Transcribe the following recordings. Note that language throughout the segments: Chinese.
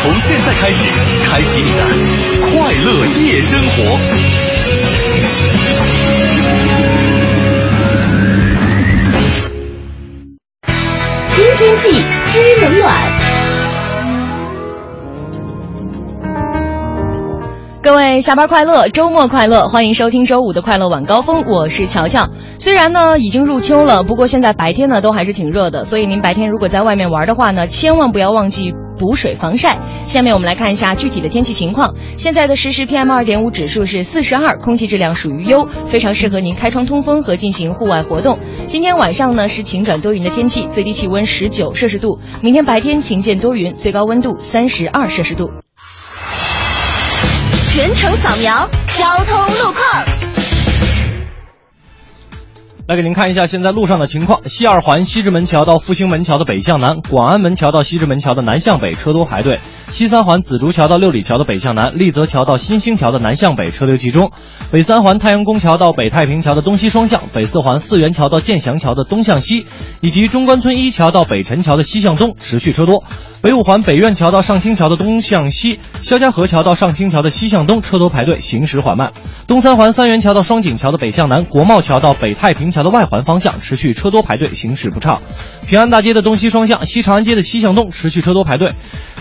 从现在开始，开启你的快乐夜生活。知天气，知冷暖。各位下班快乐，周末快乐，欢迎收听周五的快乐晚高峰，我是乔乔。虽然呢已经入秋了，不过现在白天呢都还是挺热的，所以您白天如果在外面玩的话呢，千万不要忘记补水防晒。下面我们来看一下具体的天气情况。现在的实时 PM 二点五指数是四十二，空气质量属于优，非常适合您开窗通风和进行户外活动。今天晚上呢是晴转多云的天气，最低气温十九摄氏度。明天白天晴见多云，最高温度三十二摄氏度。全程扫描交通路况。来给您看一下现在路上的情况：西二环西直门桥到复兴门桥的北向南，广安门桥到西直门桥的南向北车多排队；西三环紫竹桥到六里桥的北向南，立泽桥到新兴桥的南向北车流集中；北三环太阳宫桥到北太平桥的东西双向，北四环四元桥到建祥桥的东向西，以及中关村一桥到北辰桥的西向东持续车多。北五环北苑桥到上清桥的东向西，肖家河桥到上清桥的西向东车多排队，行驶缓慢。东三环三元桥到双井桥的北向南，国贸桥到北太平桥的外环方向持续车多排队，行驶不畅。平安大街的东西双向，西长安街的西向东持续车多排队。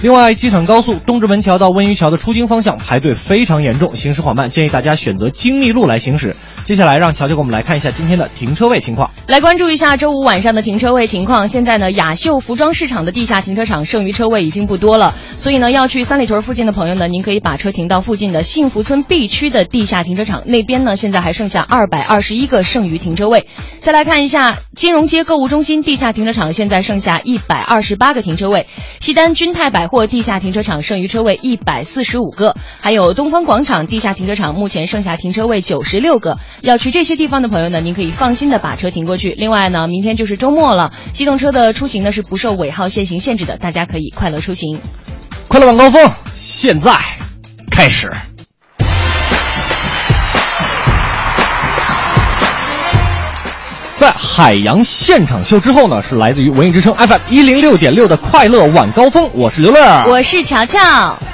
另外，机场高速东直门桥到温榆桥的出京方向排队非常严重，行驶缓慢，建议大家选择精密路来行驶。接下来，让乔乔给我们来看一下今天的停车位情况。来关注一下周五晚上的停车位情况。现在呢，雅秀服装市场的地下停车场剩余车位已经不多了，所以呢，要去三里屯附近的朋友呢，您可以把车停到附近的幸福村 B 区的地下停车场，那边呢现在还剩下二百二十一个剩余停车位。再来看一下金融街购物中心地下停车场，现在剩下一百二十八个停车位。西单君泰百货地下停车场剩余车位一百四十五个，还有东方广场地下停车场目前剩下停车位九十六个。要去这些地方的朋友呢，您可以放心的把车停过去。另外呢，明天就是周末了，机动车的出行呢是不受尾号限行限制的，大家可以快乐出行。快乐晚高峰现在开始。在海洋现场秀之后呢，是来自于文艺之声 FM 一零六点六的快乐晚高峰，我是刘乐，我是乔乔。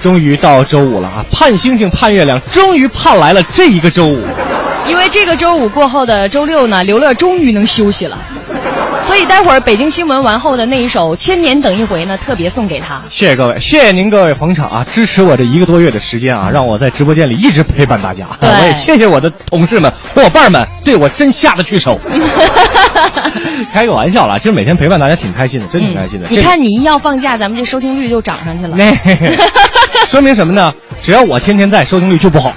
终于到周五了啊！盼星星盼月亮，终于盼来了这一个周五。因为这个周五过后的周六呢，刘乐终于能休息了，所以待会儿北京新闻完后的那一首《千年等一回》呢，特别送给他。谢谢各位，谢谢您各位捧场啊，支持我这一个多月的时间啊，让我在直播间里一直陪伴大家。我也谢谢我的同事们、伙伴们，对我真下得去手。开个玩笑啦，其实每天陪伴大家挺开心的，真挺开心的。你看，你一要放假，咱们这收听率就涨上去了。那说明什么呢？只要我天天在，收听率就不好。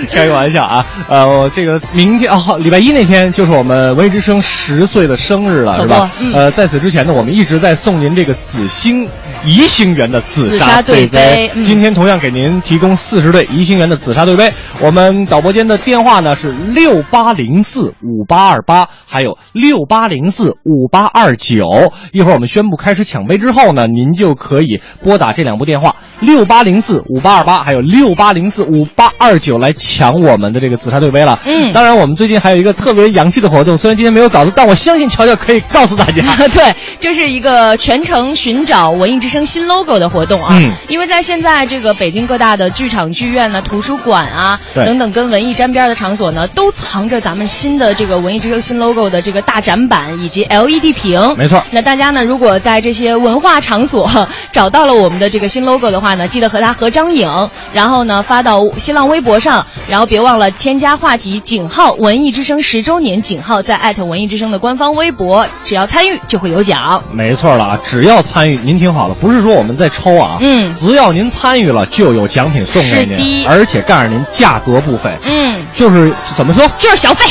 开个玩笑啊，呃，我这个明天哦，礼拜一那天就是我们文艺之声十岁的生日了，是吧？嗯呃，在此之前呢，我们一直在送您这个紫星宜兴园的紫紫砂砂对杯杯。嗯今天同样给您提供四十对宜兴园的紫砂对杯。我们导播间的电话呢是六八零四五八二八，还有六八零四五八二九。一会儿我们宣布开始抢杯之后呢，您就可以拨打这两部电话六八零四五八二八，还有六八零四五八二九来抢我们的这个紫砂对杯了。嗯当然我们最近还有一个特别洋气的活动，虽然今天没有稿子，但我相信乔乔可以告诉大家。对，就是一个全程寻找文艺之声新 logo 的活动啊。嗯因为在现在这个北京各大的剧场、剧院呢、图书馆啊对等等跟文艺沾边的场所呢，都藏着咱们新的这个文艺之声新 logo 的这个大展板以及 LED 屏。没错那大家呢，如果在这些文化场所 找到了我们的这个新 logo 的话呢，记得和它合张影，然后呢发到新浪微博上，然后别忘了添加话题井号文艺之声十周年井号，在艾特文艺之声的官方微博，只要参与就会有奖。没错了啊，只要参与，您听好了，不是说我们在抽啊，嗯只要您参与了，就有奖品送给是您，而且告诉您价格不菲，嗯，就是怎么说，就是小费。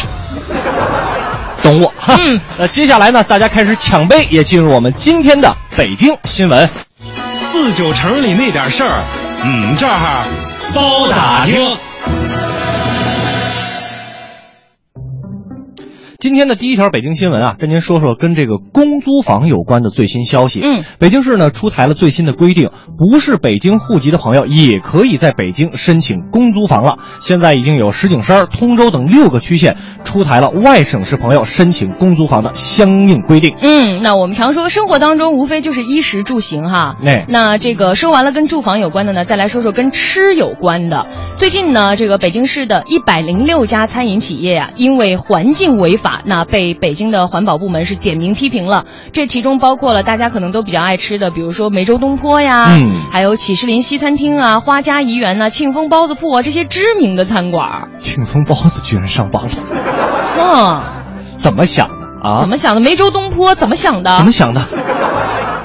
懂我。哈嗯，那接下来呢，大家开始抢杯，也进入我们今天的北京新闻。四九城里那点事儿，嗯，这儿包打听。今天的第一条北京新闻啊，跟您说说跟这个公租房有关的最新消息。嗯，北京市呢出台了最新的规定，不是北京户籍的朋友也可以在北京申请公租房了。现在已经有石景山、通州等六个区县出台了外省市朋友申请公租房的相应规定。嗯，那我们常说生活当中无非就是衣食住行哈。哎那这个说完了跟住房有关的呢，再来说说跟吃有关的。最近呢，这个北京市的一百零六家餐饮企业呀、因为环境违法，那被北京的环保部门是点名批评了。这其中包括了大家可能都比较爱吃的，比如说梅州东坡呀，嗯还有启士林西餐厅啊、花家怡园呐、庆丰包子铺啊这些知名的餐馆。庆丰包子居然上榜了，嗯，怎么想的啊？怎么想的？梅州东坡怎么想的？怎么想的？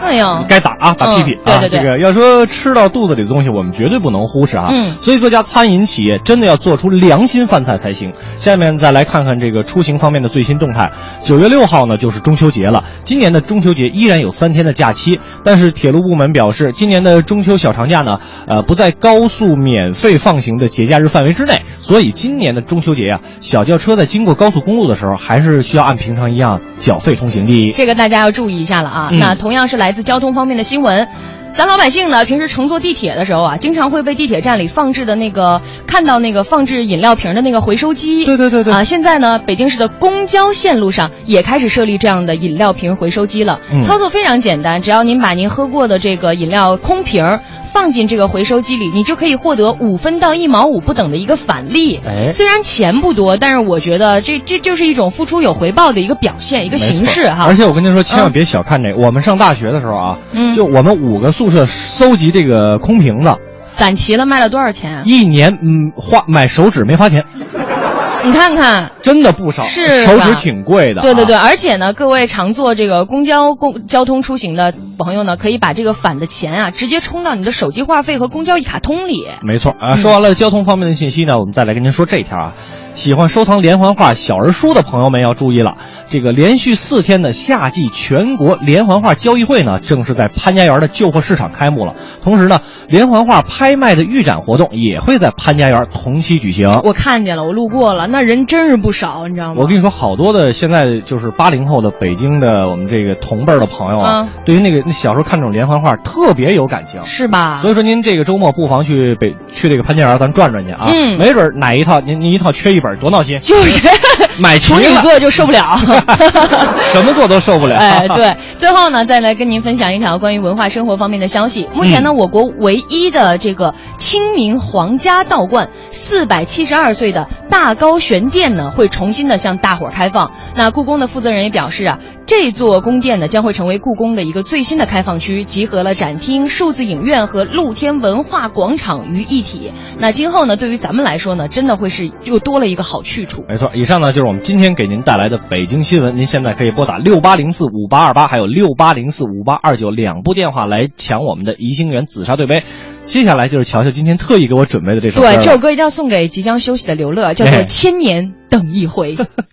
哎呀，该打啊，打屁屁、啊！嗯对对对这个要说吃到肚子里的东西，我们绝对不能忽视啊。嗯所以各家餐饮企业真的要做出良心饭菜才行。下面再来看看这个出行方面的最新动态。九月六号呢，就是中秋节了。今年的中秋节依然有三天的假期，但是铁路部门表示，今年的中秋小长假呢，呃，不在高速免费放行的节假日范围之内，所以今年的中秋节呀、小轿车在经过高速公路的时候，还是需要按平常一样缴费通行的。这个大家要注意一下了啊。嗯那同样是来自交通方面的新闻。咱老百姓呢，平时乘坐地铁的时候啊，经常会被地铁站里放置的那个看到那个放置饮料瓶的那个回收机。对对对对啊，现在呢，北京市的公交线路上也开始设立这样的饮料瓶回收机了。嗯操作非常简单，只要您把您喝过的这个饮料空瓶儿放进这个回收机里，你就可以获得五分到一毛五不等的一个返利。哎虽然钱不多，但是我觉得这这就是一种付出有回报的一个表现，一个形式哈。而且我跟您说，千万别小看这个。我们上大学的时候啊，嗯就我们五个宿舍搜集这个空瓶子，攒齐了卖了多少钱啊？一年嗯花买手纸没花钱，你看看，真的不少，是手纸挺贵的、啊对对对，，而且呢，各位常坐这个公交公交通出行的朋友呢，可以把这个返的钱啊，直接充到你的手机话费和公交一卡通里。没错啊。说完了交通方面的信息呢，我们再来跟您说这一条啊。喜欢收藏连环画小人书的朋友们要注意了，这个连续四天的夏季全国连环画交易会呢，正式在潘家园的旧货市场开幕了。同时呢，连环画拍卖的预展活动也会在潘家园同期举行。我看见了，我路过了，那人真是不少，你知道吗？我跟你说，好多的现在就是八零后的北京的我们这个同辈儿的朋友啊，嗯对于那个那小时候看这种连环画特别有感情。是吧？所以说，您这个周末不妨去北去这个潘家园，咱转转去啊。嗯没准哪一套您您一套缺一本，多闹心。就是买 齐处女，座就受不了。什么座都受不了。哎，对，最后呢，再来跟您分享一条关于文化生活方面的消息。目前呢，嗯我国唯一的这个清明皇家道观四百七十二岁的大高玄殿呢，会重新的向大伙儿开放。那故宫的负责人也表示啊，这座宫殿呢将会成为故宫的一个最新的开放区，集合了展厅、数字影院和露天文化广场于一体。那今后呢，对于咱们来说呢，真的会是又多了一个好去处。没错，以上呢就是我们今天给您带来的北京新闻。您现在可以拨打六八零四五八二八，还有六八零四五八二九两部电话来抢我们的怡兴园紫砂对杯。接下来就是乔乔今天特意给我准备的这首歌。对，这首歌一定要送给即将休息的刘乐，叫做哎《千年等一回》。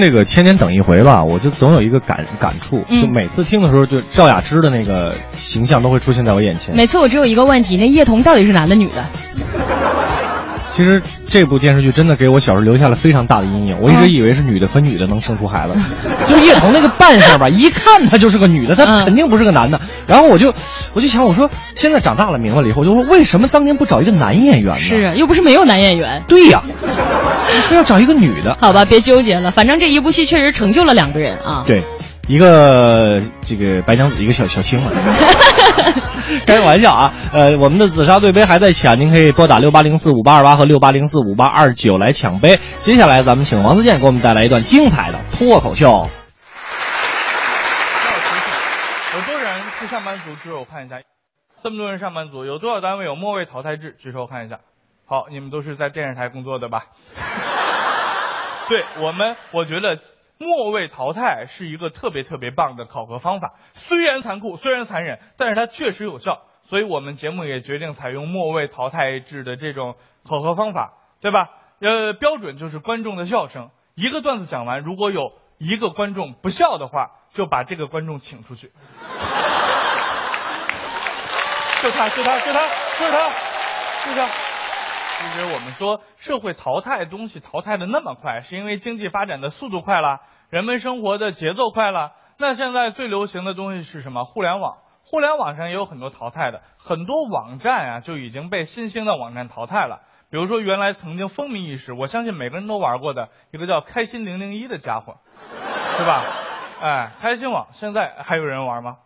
听这个千年等一回吧，我就总有一个感感触，嗯就每次听的时候，就赵雅芝的那个形象都会出现在我眼前。每次我只有一个问题，那叶童到底是男的女的？其实这部电视剧真的给我小时候留下了非常大的阴影，我一直以为是女的和女的能生出孩子，就叶童那个扮相吧，一看她就是个女的，她嗯肯定不是个男的。然后我就我就想，我说现在长大了明白了以后，我就说为什么当年不找一个男演员呢？是，啊又不是没有男演员。对呀，非要找一个女的。好吧，别纠结了，反正这一部戏确实成就了两个人啊。对，一个这个白娘子，一个小小青嘛。开个玩笑啊，呃，我们的紫砂对杯还在抢，您可以拨打六八零四五八二八和六八零四五八二九来抢杯。接下来咱们请王自健给我们带来一段精彩的脱口秀。有多少人是上班族？举手看一下。这么多人上班族，有多少单位有末位淘汰制？举手看一下。好，你们都是在电视台工作的吧？对我们，我觉得末位淘汰是一个特别特别棒的考核方法，虽然残酷，虽然残忍，但是它确实有效。所以我们节目也决定采用末位淘汰制的这种考核方法，对吧？呃，标准就是观众的笑声。一个段子讲完，如果有一个观众不笑的话，就把这个观众请出去。就他，就他，就他，就是他，就他。其实我们说社会淘汰东西淘汰的那么快，是因为经济发展的速度快了，人们生活的节奏快了。那现在最流行的东西是什么？互联网。互联网上也有很多淘汰的，很多网站啊就已经被新兴的网站淘汰了。比如说原来曾经风靡一时，我相信每个人都玩过的一个叫开心零零一的家伙，是吧？哎，开心网现在还有人玩吗？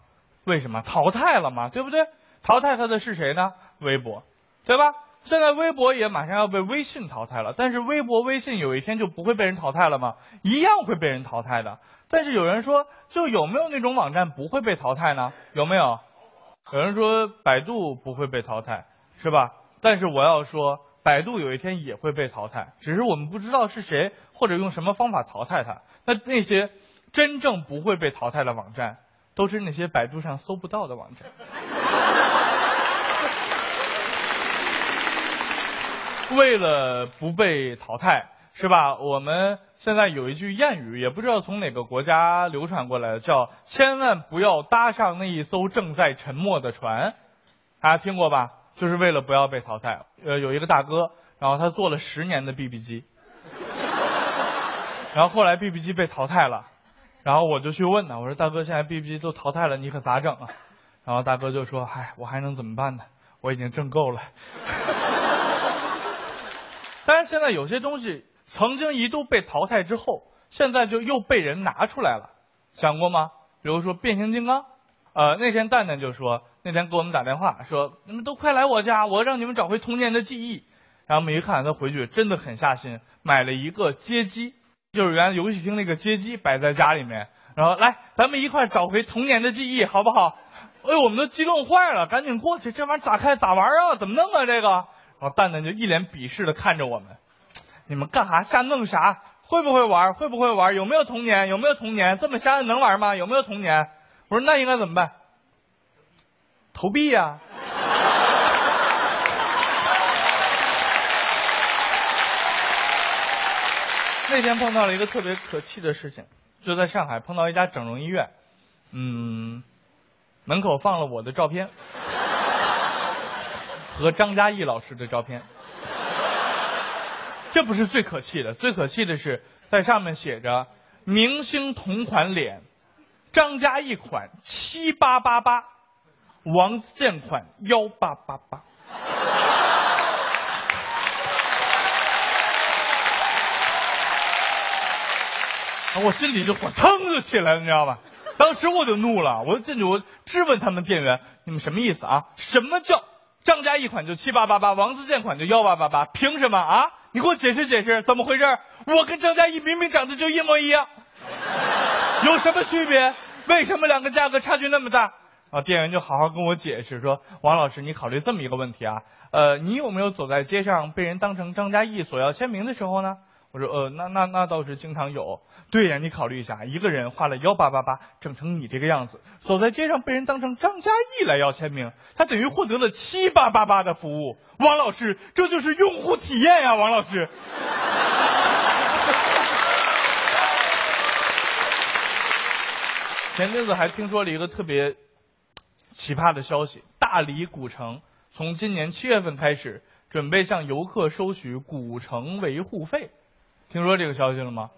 为什么淘汰了嘛？对不对？淘汰它的是谁呢？微博，对吧？现在微博也马上要被微信淘汰了，但是微博、微信有一天就不会被人淘汰了吗？一样会被人淘汰的。但是有人说，就有没有那种网站不会被淘汰呢？有没有？有人说百度不会被淘汰，是吧？但是我要说，百度有一天也会被淘汰，只是我们不知道是谁或者用什么方法淘汰它。那那些真正不会被淘汰的网站，都是那些百度上搜不到的网站。为了不被淘汰，是吧？我们现在有一句谚语，也不知道从哪个国家流传过来的，叫“千万不要搭上那一艘正在沉没的船”，大家听过吧？就是为了不要被淘汰。呃，有一个大哥，然后他做了十年的 BB 机，然后后来 BB 机被淘汰了，然后我就去问他，我说大哥，现在 BB 机都淘汰了，你可咋整啊？然后大哥就说：“嗨，我还能怎么办呢？我已经挣够了。”但是现在有些东西曾经一度被淘汰之后，现在就又被人拿出来了，想过吗？比如说变形金刚，呃，那天蛋蛋就说，那天给我们打电话说，你们都快来我家，我让你们找回童年的记忆。然后我们一看，他回去真的很下心，买了一个街机，就是原来游戏厅那个街机摆在家里面，然后来，咱们一块找回童年的记忆，好不好？哎呦，我们都激动坏了，赶紧过去，这玩意儿咋开咋玩啊？怎么弄啊？这个？然后蛋蛋就一脸鄙视的看着我们，你们干啥瞎弄啥？会不会玩？会不会玩？有没有童年？有没有童年？这么瞎的能玩吗？有没有童年？我说那应该怎么办？投币呀、那天碰到了一个特别可气的事情，就在上海碰到一家整容医院，嗯，门口放了我的照片和张嘉译老师的照片。这不是最可气的，最可气的是在上面写着“明星同款脸”，张嘉译款七八八八，王自健款幺八八八。我心里就火腾就起来了，你知道吧？当时我就怒了，我就进去我质问他们店员：“你们什么意思啊？什么叫张嘉译款就七八八八，王自健款就幺八八八？凭什么啊？你给我解释解释，怎么回事？我跟张嘉译明明长得就一模一样，有什么区别？为什么两个价格差距那么大？”啊，店员就好好跟我解释说：“王老师，你考虑这么一个问题啊，呃，你有没有走在街上被人当成张嘉译索要签名的时候呢？”我说：“呃，那那那倒是经常有。对呀，你考虑一下，一个人花了幺八八八整成你这个样子，走在街上被人当成张嘉译来要签名，他等于获得了七八八八的服务。王老师，这就是用户体验呀，王老师。”前阵子还听说了一个特别奇葩的消息，大理古城从今年七月份开始，准备向游客收取古城维护费。听说这个消息了吗？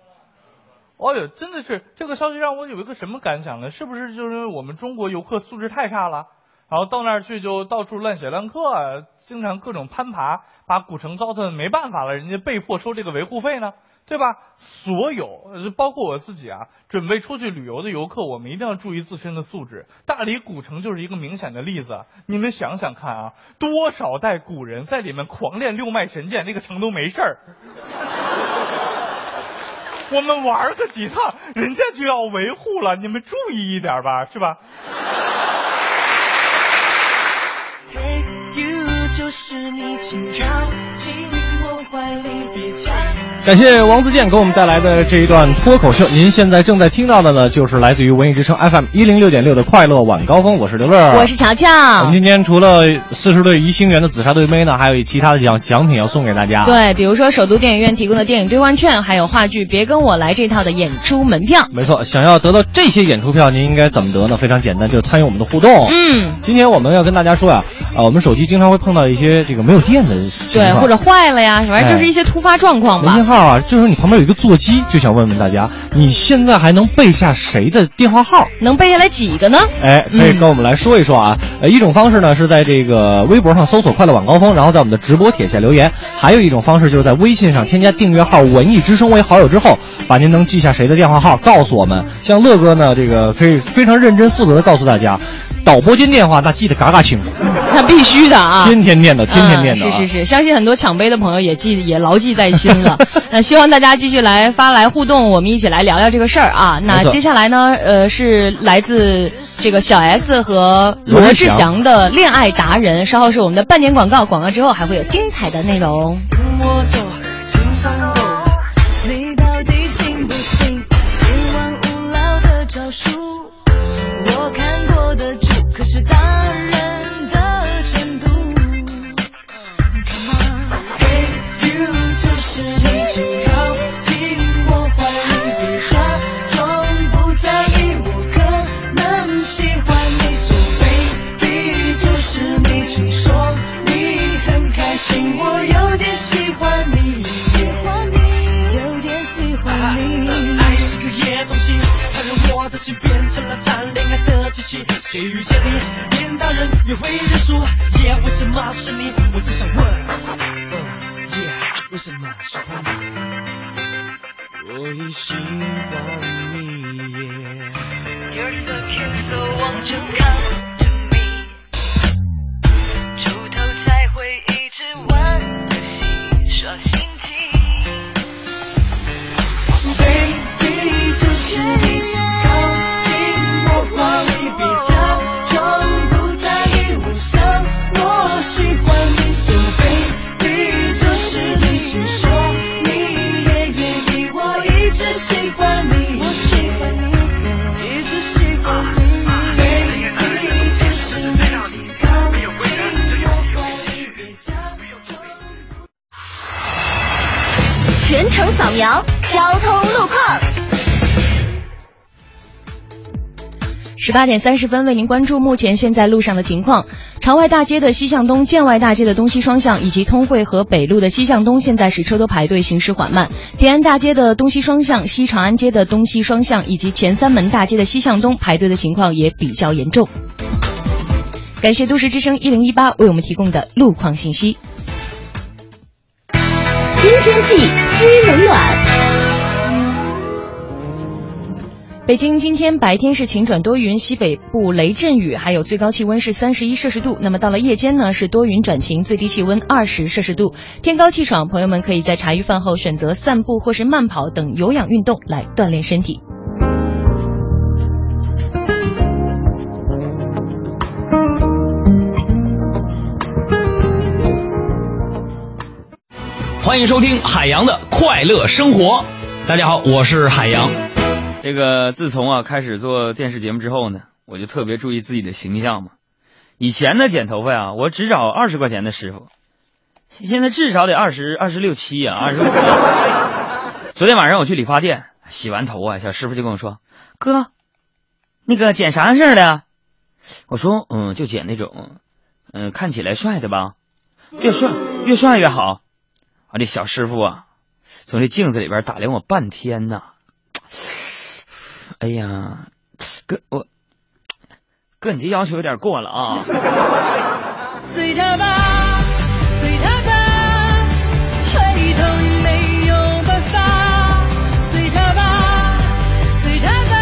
哦哟，真的是这个消息让我有一个什么感想呢？是不是就是我们中国游客素质太差了，然后到那儿去就到处乱写乱刻，经常各种攀爬，把古城糟蹋的没办法了，人家被迫收这个维护费呢？对吧？所有，包括我自己啊，准备出去旅游的游客，我们一定要注意自身的素质。大理古城就是一个明显的例子。你们想想看啊，多少代古人在里面狂练六脉神剑，那个城都没事儿。我们玩个几趟，人家就要维护了，你们注意一点吧，是吧？嘿，you 就是你，请靠近，感谢王自健给我们带来的这一段脱口秀。您现在正在听到的呢，就是来自于文艺之声 FM 一零六点六的快乐晚高峰。我是刘乐，我是乔乔我们。今天除了四十对怡兴园的紫砂对杯呢，还有其他的奖奖品要送给大家。，对，比如说首都电影院提供的电影兑换券，还有话剧《别跟我来》这套的演出门票。没错，想要得到这些演出票，您应该怎么得呢？非常简单，就是参与我们的互动。嗯，今天我们要跟大家说啊，啊，我们手机经常会碰到一些这个没有电的情对，或者坏了呀，反正就是哎一些突发状况吧。号啊，就是你旁边有一个座机，就想问问大家，你现在还能背下谁的电话号？能背下来几个呢？哎，可以嗯跟我们来说一说啊。呃，一种方式呢是在这个微博上搜索“快乐晚高峰”，然后在我们的直播帖下留言；还有一种方式就是在微信上添加订阅号“文艺之声”为好友之后，把您能记下谁的电话号告诉我们。像乐哥呢，这个可以非常认真负责的告诉大家，导播间电话那记得嘎嘎清楚，那必须的啊。天天念叨，天天念叨、啊嗯。是是是，相信很多抢杯的朋友也记也牢记在心了。那希望大家继续来发来互动，我们一起来聊聊这个事儿啊。那接下来呢，呃，是来自这个小 S 和罗志祥的恋爱达人，稍后是我们的半点广告，广告之后还会有精彩的内容。跟我谁遇见你，连大人也会认输。耶，为什么是你？我只想问，嗯，耶，为什么喜欢你？我已喜欢你耶。You're so cute, so won't you come to 聊交通路况。十八点三十分，为您关注目前现在路上的情况：朝外大街的西向东，建外大街的东西双向，以及通惠河北路的西向东，现在是车多排队，行驶缓慢。平安大街的东西双向，西长安街的东西双向，以及前三门大街的西向东，排队的情况也比较严重。感谢都市之声一零一八为我们提供的路况信息。新天气知冷暖。北京今天白天是晴转多云，西北部雷阵雨，还有最高气温是三十一摄氏度。那么到了夜间呢，是多云转晴，最低气温二十摄氏度，天高气爽。朋友们可以在茶余饭后选择散步或是慢跑等有氧运动来锻炼身体。欢迎收听海洋的快乐生活。大家好，我是海洋。这个自从啊开始做电视节目之后呢，我就特别注意自己的形象嘛。以前呢剪头发呀，我只找二十块钱的师傅，现在至少得二十二十六七呀，二十五。昨天晚上我去理发店洗完头啊，小师傅就跟我说：“哥，那个剪啥样式的？”我说：“嗯，就剪那种，嗯，看起来帅的吧，越帅越帅越好。”啊，这小师傅啊，从这镜子里边打量我半天呐。哎呀，哥我哥你这要求有点过了啊。随他吧，随他吧，回头也没有办法。随他吧，随他吧，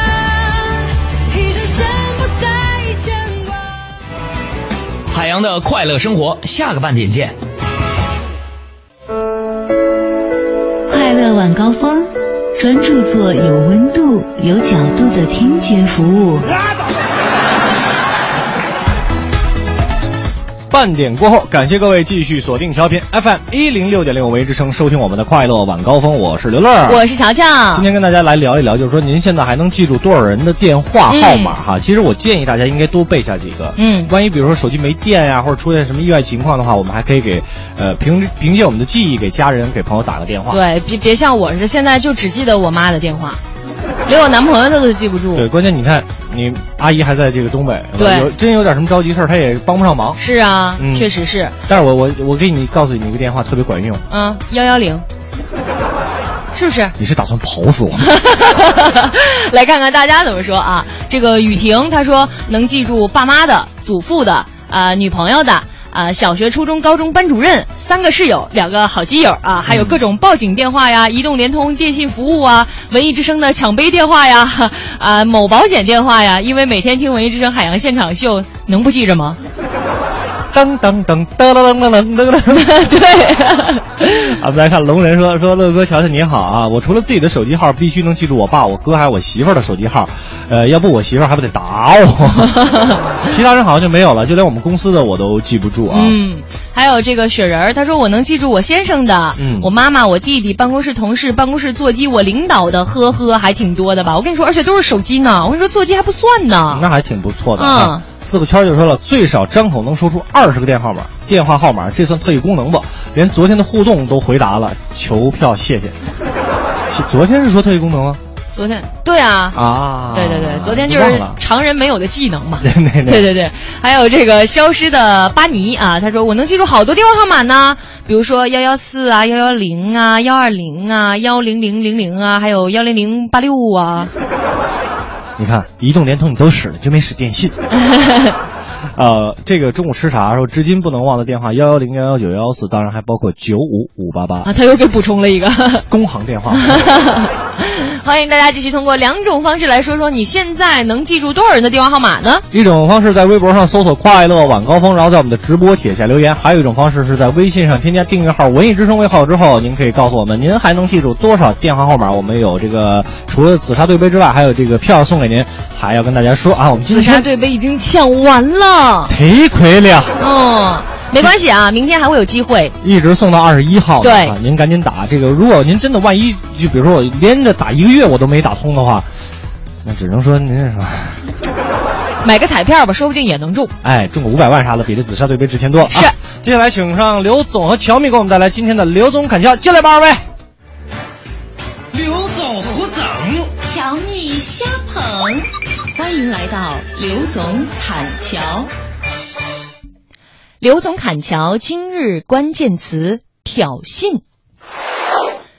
一转身不再牵挂。海洋的快乐生活，下个半点见。快乐晚高峰，专注做有温度、有角度的听觉服务。半点过后，感谢各位继续锁定调频 FM 一零六点六为之声，收听我们的快乐晚高峰。我是刘乐，我是乔乔。今天跟大家来聊一聊，就是说您现在还能记住多少人的电话号码哈？其实我建议大家应该多背下几个。嗯，万一比如说手机没电呀，或者出现什么意外情况的话，我们还可以给呃凭凭借我们的记忆给家人、给朋友打个电话。对，别别像我似的，现在就只记得我妈的电话，连我男朋友他都记不住。对，关键你看，你阿姨还在这个东北，对有真有点什么着急事儿，她也帮不上忙。是啊，嗯确实是。但是我我我给你告诉你一个电话特别管用，嗯，幺幺零，是不是？你是打算跑死我吗？来看看大家怎么说啊？这个雨婷她说能记住爸妈的、祖父的、啊、女朋友的。啊，小学、初中、高中班主任，三个室友，两个好基友啊，还有各种报警电话呀、移动、联通、电信服务啊，文艺之声的抢杯电话呀，啊，某保险电话呀，因为每天听文艺之声海洋现场秀，能不记着吗？当当当当当当当当当。对，啊，我们来看龙人说说乐哥，乔乔你好啊！我除了自己的手机号，必须能记住我爸、我哥还有我媳妇儿的手机号，呃，要不我媳妇儿还不得打我。其他人好像就没有了，就连我们公司的我都记不住啊。嗯，还有这个雪人儿，他说我能记住我先生的，嗯我妈妈、我弟弟、办公室同事、办公室座机、我领导的，呵呵，还挺多的吧？我跟你说，而且都是手机呢。我跟你说，座机还不算呢。那还挺不错的啊。嗯四个圈就说了，最少张口能说出二十个电话号码，电话号码，这算特异功能不？连昨天的互动都回答了，求票谢谢。昨天是说特异功能吗？昨天，对啊。啊，对对对，昨天就是常人没有的技能嘛。对对对对对，还有这个消失的巴尼啊，他说我能记住好多电话号码呢，比如说幺幺四啊、幺幺零啊、幺二零啊、幺零零零零啊，还有幺零零八六啊。你看，移动、联通你都使了，就没使电信。呃，这个中午吃啥时候，至今不能忘的电话幺幺零幺幺九幺幺四，当然还包括九五五八八啊，他又给补充了一个 工行电话。欢迎大家继续通过两种方式来说说你现在能记住多少人的电话号码呢？一种方式在微博上搜索“快乐晚高峰”，然后在我们的直播帖下留言；还有一种方式是在微信上添加订阅号“文艺之声”为号之后，您可以告诉我们您还能记住多少电话号码。我们有这个除了紫砂对杯之外，还有这个票送给您。还要跟大家说啊，我们今天紫砂对杯已经抢完了，忒亏了。嗯，没关系啊，明天还会有机会。一直送到二十一号对啊，您赶紧打这个。如果您真的万一就比如说我连着打一个月我都没打通的话，那只能说您是吧？买个彩票吧，说不定也能中。哎，中个五百万啥的，比这紫砂对杯值钱多。是啊接下来请上刘总和乔米给我们带来今天的刘总砍价，进来吧，二位。刘总胡总，乔蜜瞎捧，欢迎来到刘总砍桥。刘总砍桥今日关键词挑衅。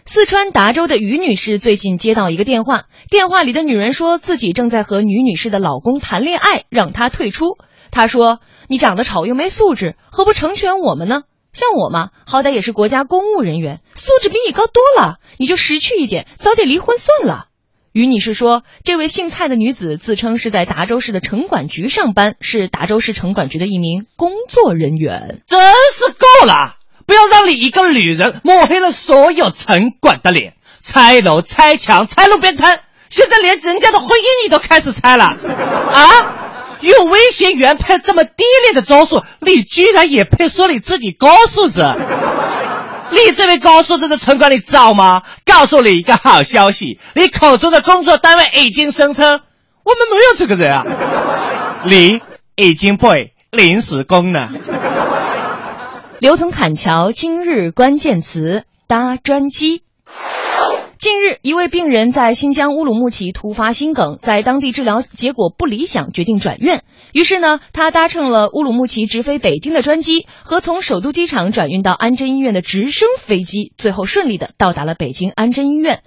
四川达州的于女士最近接到一个电话，电话里的女人说自己正在和于女士的老公谈恋爱，让她退出。她说：“你长得丑又没素质，何不成全我们呢？像我嘛，好歹也是国家公务人员，素质比你高多了，你就识趣一点，早点离婚算了。”于女士说，这位姓蔡的女子自称是在达州市的城管局上班，是达州市城管局的一名工作人员。真是够了！不要让你一个女人抹黑了所有城管的脸，拆楼、拆墙、拆路边摊，现在连人家的婚姻你都开始拆了啊！用威胁原配这么低劣的招数，你居然也配说你自己高素质？你这位高素质的城管，你知道吗？告诉你一个好消息，你口中的工作单位已经声称我们没有这个人啊，你已经被临时工了。刘总砍桥今日关键词搭专机。近日，一位病人在新疆乌鲁木齐突发心梗，在当地治疗结果不理想，决定转院。于是呢，他搭乘了乌鲁木齐直飞北京的专机和从首都机场转运到安贞医院的直升飞机，最后顺利的到达了北京安贞医院。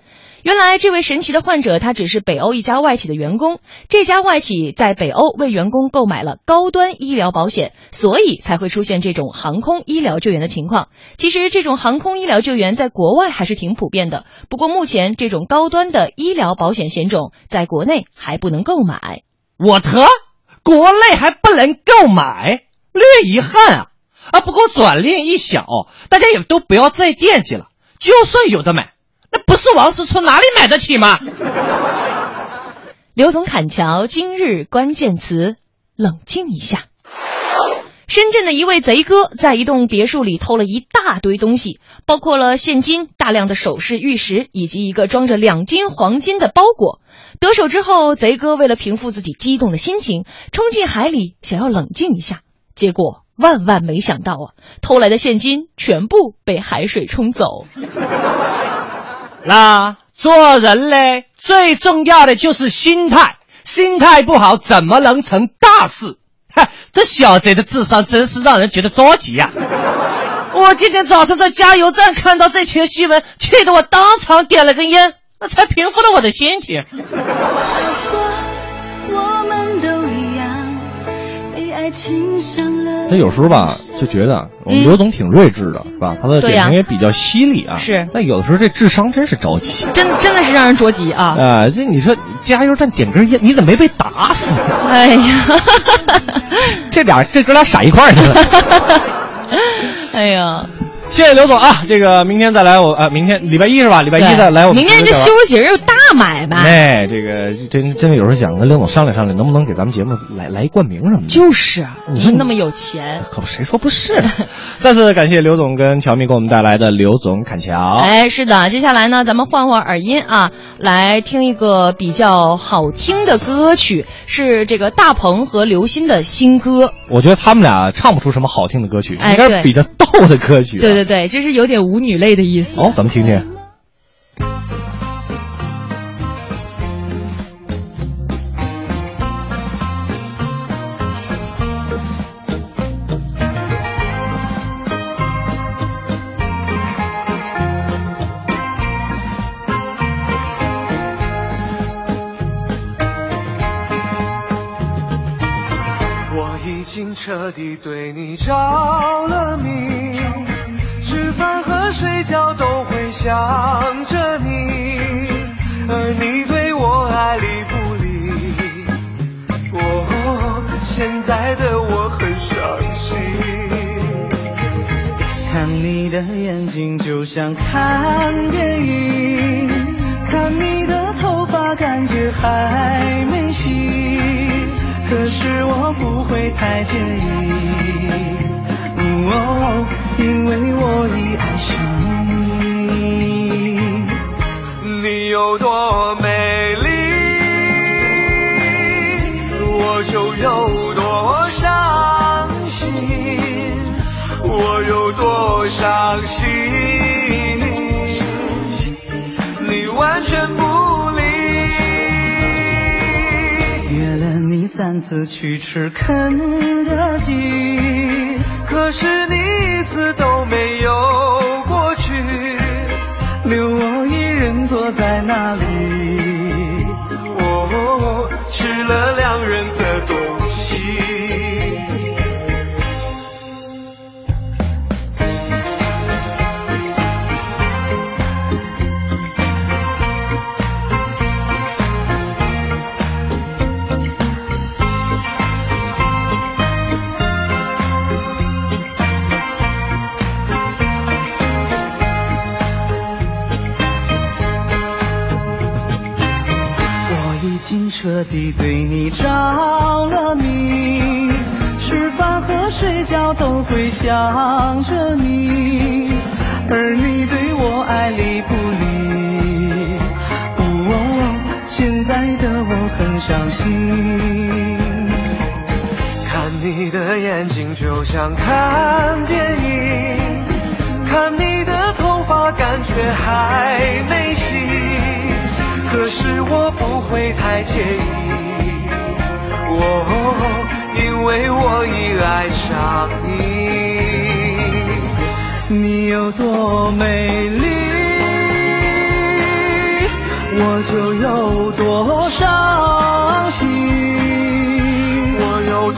原来，这位神奇的患者，他只是北欧一家外企的员工。这家外企在北欧为员工购买了高端医疗保险，所以才会出现这种航空医疗救援的情况。其实，这种航空医疗救援在国外还是挺普遍的。不过，目前这种高端的医疗保险险种在国内还不能购买。我特，国内还不能购买，略遗憾啊！啊，不过转念一想，大家也都不要再惦记了。就算有的买。那不是王思聪哪里买得起吗？刘总砍桥今日关键词：冷静一下。深圳的一位贼哥在一栋别墅里偷了一大堆东西，包括了现金、大量的首饰、玉石以及一个装着两斤黄金的包裹。得手之后，贼哥为了平复自己激动的心情，冲进海里想要冷静一下，结果万万没想到啊，偷来的现金全部被海水冲走。那做人嘞，最重要的就是心态，心态不好怎么能成大事？哼，这小贼的智商真是让人觉得着急呀！我今天早上在加油站看到这条新闻，气得我当场点了根烟，那才平复了我的心情。他有时候吧，就觉得我们刘总挺睿智的，是吧？他的点评也比较犀利啊。是。但有的时候这智商真是着急，真真的是让人着急啊！啊，这你说加油站点根烟，你怎么没被打死？哎呀，这俩这哥俩傻一块儿去了。哎呀。谢谢刘总啊，这个明天再来我啊，明天礼拜一是吧？礼拜一再来我们。明天这休息日又大买卖。哎，这个真真的有时候想跟刘总商量商量，能不能给咱们节目来来一冠名什么的？就是啊，您那么有钱，可不谁说不是？再次感谢刘总跟乔蜜给我们带来的刘总砍桥。哎，是的，接下来呢，咱们换换耳音啊，来听一个比较好听的歌曲，是这个大鹏和刘鑫的新歌。我觉得他们俩唱不出什么好听的歌曲，哎、应该是比较逗的歌曲。对对对，就是有点舞女类的意思。哦，咱们听听。的眼睛就像看电影，看你的头发感觉还没洗。可是我不会太介意，哦，因为我已爱上你。你有多美丽，我就有多伤，我有多伤心，你完全不理。约了你三次去吃肯德基，可是你一次都没有过去，留我一人坐在那里。哦，吃了两人想着你，而你对我爱理不理。哦，现在的我很伤心。看你的眼睛就像看电影，看你的头发感觉还没洗。可是我不会太介意，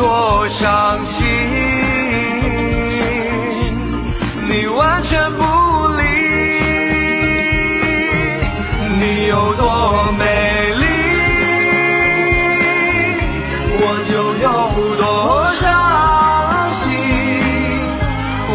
多伤心，你完全不理。你有多美丽，我就有多伤心。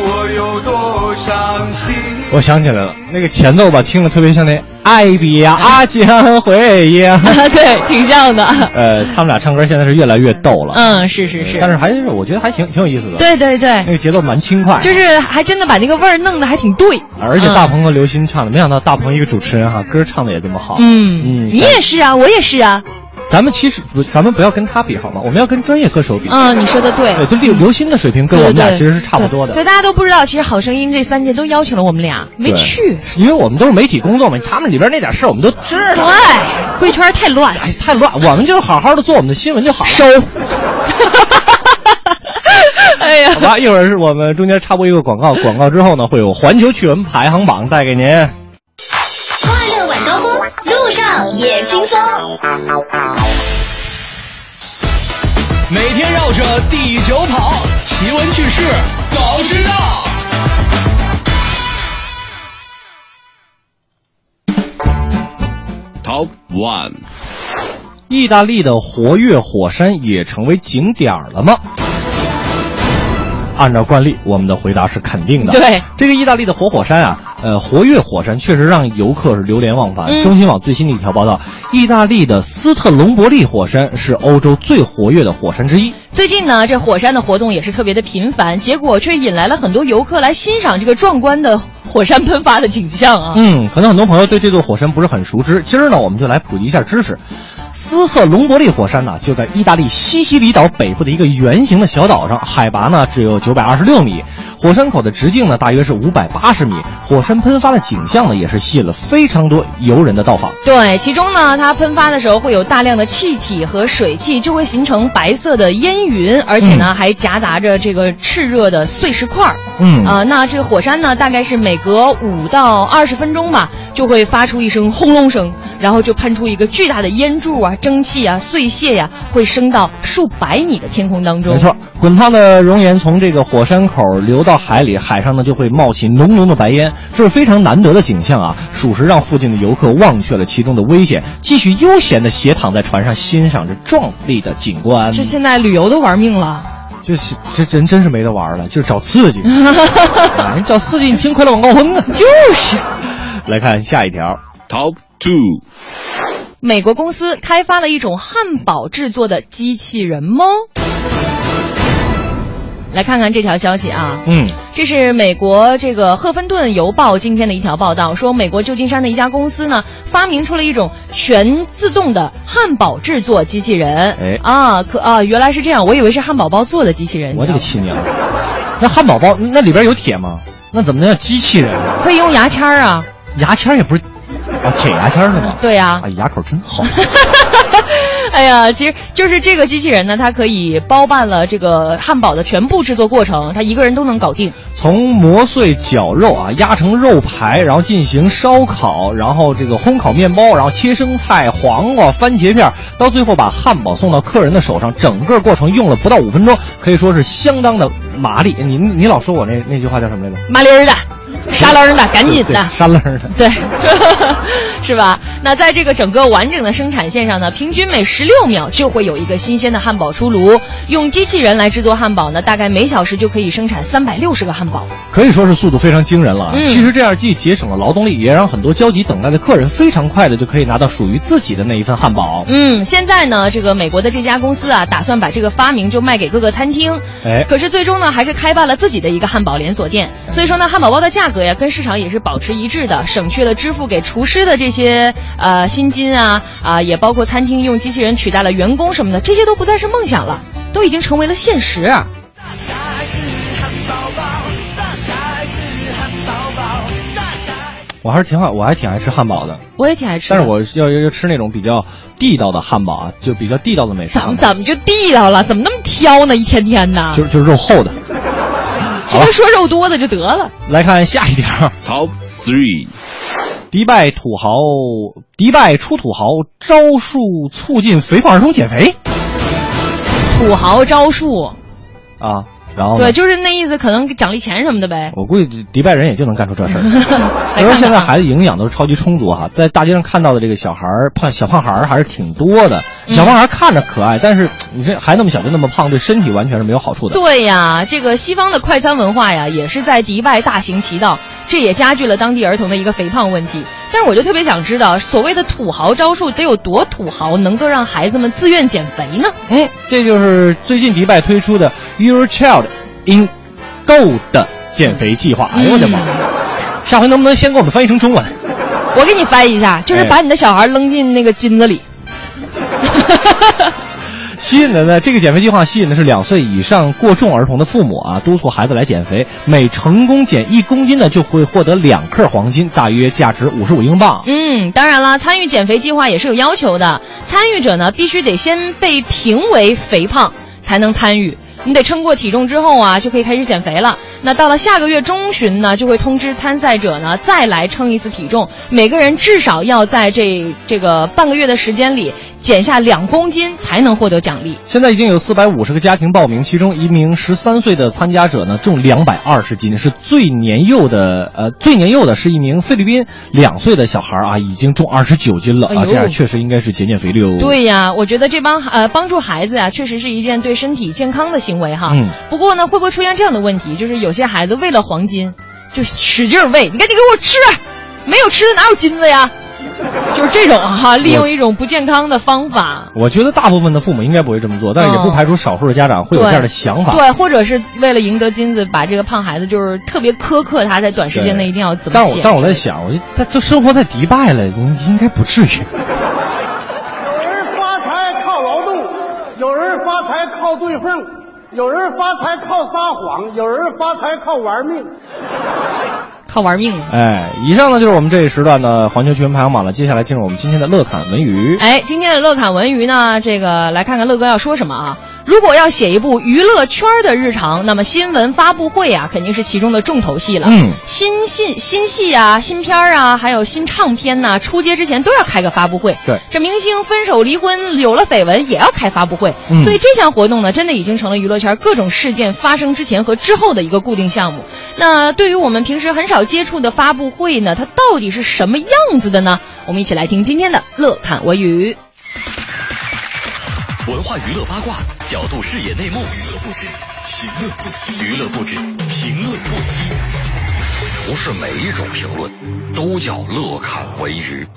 我有多伤心。我想起来了，那个前奏吧，听着特别像那爱比呀阿将会呀。对，挺像的。呃，他们俩唱歌现在是越来越逗了。嗯，是是是。但是还是我觉得还挺挺有意思的。对对对，那个节奏蛮轻快，就是还真的把那个味儿弄得还挺对。而且大鹏和刘鑫唱的，没想到大鹏一个主持人哈，歌唱的也这么好。嗯嗯，你也是啊，我也是啊。咱们其实不，咱们不要跟他比好吗？我们要跟专业歌手比。嗯，你说的对。对，就刘刘鑫的水平跟我们俩其实是差不多的。对，大家都不知道，其实《好声音》这三届都邀请了我们俩，没去，因为我们都是媒体工作嘛，他们里边那点事儿我们都知道。对，贵圈太乱，哎，太乱，我们就好好的做我们的新闻就好了。收。哎呀，好吧，一会儿是我们中间插播一个广告，广告之后呢，会有环球趣闻排行榜带给您。也轻松。每天绕着地球跑，奇闻趣事早知道。Top One，意大利的活跃火山也成为景点了吗？按照惯例，我们的回答是肯定的。对，这个意大利的活火山啊，呃，活跃火山确实让游客是流连忘返。嗯中新网最新的一条报道，意大利的斯特隆伯利火山是欧洲最活跃的火山之一。最近呢，这火山的活动也是特别的频繁，结果却引来了很多游客来欣赏这个壮观的火山喷发的景象啊。嗯，可能很多朋友对这座火山不是很熟知。今儿呢，我们就来普及一下知识。斯特隆伯利火山呢，就在意大利西西里岛北部的一个圆形的小岛上，海拔呢只有九百二十六米，火山口的直径呢大约是五百八十米，火山喷发的景象呢也是吸引了非常多游人的到访。对，其中呢，它喷发的时候会有大量的气体和水汽，就会形成白色的烟云，而且呢、还夹杂着这个炽热的碎石块儿。嗯啊、那这个火山呢，大概是每隔五到二十分钟吧，就会发出一声轰隆声，然后就喷出一个巨大的烟柱啊、蒸汽啊、碎屑呀、会升到数百米的天空当中。没错，滚烫的熔岩从这个火山口流到海里，海上呢就会冒起浓浓的白烟，这是非常难得的景象啊！属实让附近的游客忘却了其中的危险，继续悠闲的斜躺在船上，欣赏着壮丽的景观。这现在旅游都玩命了。就是这人真是没得玩了，就是找刺激。啊你找刺激，你听快乐晚高峰啊！就是。来看下一条，Top Two。美国公司开发了一种汉堡制作的机器人吗？来看看这条消息啊，嗯，这是美国这个《赫芬顿邮报》今天的一条报道，说美国旧金山的一家公司呢，发明出了一种全自动的汉堡制作机器人。哎啊，可啊，原来是这样，我以为是汉堡包做的机器人。我这个亲娘！那汉堡包那里边有铁吗？那怎么能叫机器人啊？可以用牙签儿啊。牙签也不是啊，铁牙签是吗？对呀、啊，牙口真好。哎呀，其实就是这个机器人呢，它可以包办了这个汉堡的全部制作过程，它一个人都能搞定。从磨碎绞肉啊，压成肉排，然后进行烧烤，然后这个烘烤面包，然后切生菜、黄瓜、番茄片，到最后把汉堡送到客人的手上，整个过程用了不到五分钟，可以说是相当的麻利。你你老说我那那句话叫什么来着？麻利儿的，沙楞儿的，赶紧的，沙楞儿的。对，是吧？那在这个整个完整的生产线上呢，平均每十六秒就会有一个新鲜的汉堡出炉。用机器人来制作汉堡呢，大概每小时就可以生产三百六十个汉堡。可以说是速度非常惊人了。嗯其实这样既节省了劳动力，也让很多焦急等待的客人非常快的就可以拿到属于自己的那一份汉堡。嗯，现在呢，这个美国的这家公司啊，打算把这个发明就卖给各个餐厅。哎可是最终呢，还是开办了自己的一个汉堡连锁店。所以说呢，汉堡包的价格呀，跟市场也是保持一致的，省去了支付给厨师的这些呃薪金啊啊、也包括餐厅用机器人取代了员工什么的，这些都不再是梦想了，都已经成为了现实。我还是挺好，我还挺爱吃汉堡的，我也挺爱吃。但是我要要要吃那种比较地道的汉堡啊，就比较地道的美食怎么，怎么就地道了？怎么那么挑呢？一天天的，就是就是肉厚的。直接说肉多的就得了。来看下一条，Top Three，迪拜土豪，迪拜出土豪招数促进肥胖儿童减肥土豪招数，啊，然后呢对，就是那意思，可能奖励钱什么的呗。我估计迪拜人也就能干出这事儿。来因为现在孩子营养都是超级充足哈，在大街上看到的这个小孩儿胖小胖孩儿还是挺多的。小胖孩看着可爱，但是你这还那么小就那么胖，对身体完全是没有好处的。对呀，这个西方的快餐文化呀，也是在迪拜大行其道，这也加剧了当地儿童的一个肥胖问题。但是我就特别想知道，所谓的土豪招数得有多土豪，能够让孩子们自愿减肥呢？嗯，这就是最近迪拜推出的 Your Child in Go 的减肥计划。哎呦我的妈！下回能不能先给我们翻译成中文？我给你翻译一下，就是把你的小孩扔进那个金子里。吸引的呢，这个减肥计划吸引的是两岁以上过重儿童的父母啊，督促孩子来减肥。每成功减一公斤呢，就会获得两克黄金，大约价值五十五英镑。嗯，当然了，参与减肥计划也是有要求的，参与者呢必须得先被评为肥胖才能参与。你得称过体重之后啊，就可以开始减肥了。那到了下个月中旬呢，就会通知参赛者呢再来称一次体重，每个人至少要在这这个半个月的时间里减下两公斤，才能获得奖励。现在已经有四百五十个家庭报名，其中一名十三岁的参加者呢重两百二十斤，是最年幼的。呃，最年幼的是一名菲律宾两岁的小孩啊，已经重二十九斤了啊，这样确实应该是减减肥了哟。对呀，我觉得这帮呃帮助孩子呀，确实是一件对身体健康的行为哈。嗯不过呢，会不会出现这样的问题？就是有些孩子为了黄金，就使劲喂，你赶紧给我吃，没有吃的哪有金子呀？就是这种哈、利用一种不健康的方法。我觉得大部分的父母应该不会这么做，但是也不排除少数的家长会有这样的想法。嗯对，或者是为了赢得金子，把这个胖孩子就是特别苛刻他，在短时间内一定要怎么但我。但我在想，我就他都生活在迪拜了，应应该不至于。有人发财靠劳动，有人发财靠对缝，有人发财靠撒谎，有人发财靠玩命。靠玩命了。哎，以上呢就是我们这一时段的环球趣闻排行榜了。接下来进入我们今天的乐侃文娱。哎，今天的乐侃文娱呢，这个来看看乐哥要说什么啊？如果要写一部娱乐圈的日常，那么新闻发布会啊，肯定是其中的重头戏了。嗯新戏、新戏啊、新片儿啊，还有新唱片呐、出街之前都要开个发布会。对这明星分手、离婚有了绯闻，也要开发布会。嗯所以这项活动呢，真的已经成了娱乐圈各种事件发生之前和之后的一个固定项目。那对于我们平时很少接触的发布会呢，它到底是什么样子的呢？我们一起来听今天的乐侃文娱。文化娱乐八卦，角度视野内幕，娱乐不止，评论不息，娱乐不止，评论不息。不是每一种评论都叫乐侃文娱。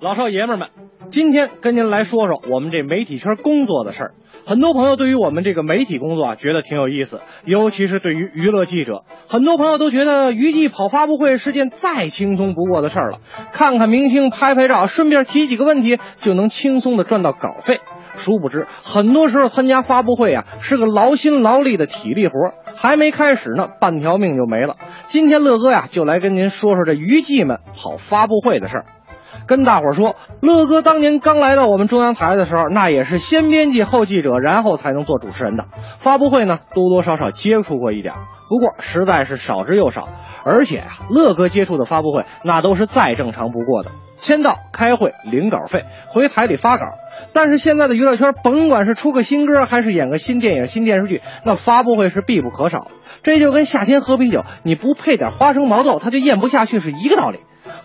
老少爷们儿们，今天跟您来说说我们这媒体圈工作的事儿。很多朋友对于我们这个媒体工作啊，觉得挺有意思，尤其是对于娱乐记者，很多朋友都觉得娱记跑发布会是件再轻松不过的事儿了。看看明星，拍拍照，顺便提几个问题，就能轻松的赚到稿费。殊不知，很多时候参加发布会啊，是个劳心劳力的体力活儿，还没开始呢，半条命就没了。今天乐哥呀，就来跟您说说这娱记们跑发布会的事儿。跟大伙儿说，乐哥当年刚来到我们中央台的时候，那也是先编辑后记者，然后才能做主持人的。发布会呢，多多少少接触过一点，不过实在是少之又少。而且啊、乐哥接触的发布会那都是再正常不过的，签到、开会、领稿费、回台里发稿。但是现在的娱乐圈，甭管是出个新歌，还是演个新电影、新电视剧，那发布会是必不可少。这就跟夏天喝啤酒，你不配点花生毛豆，它就咽不下去是一个道理。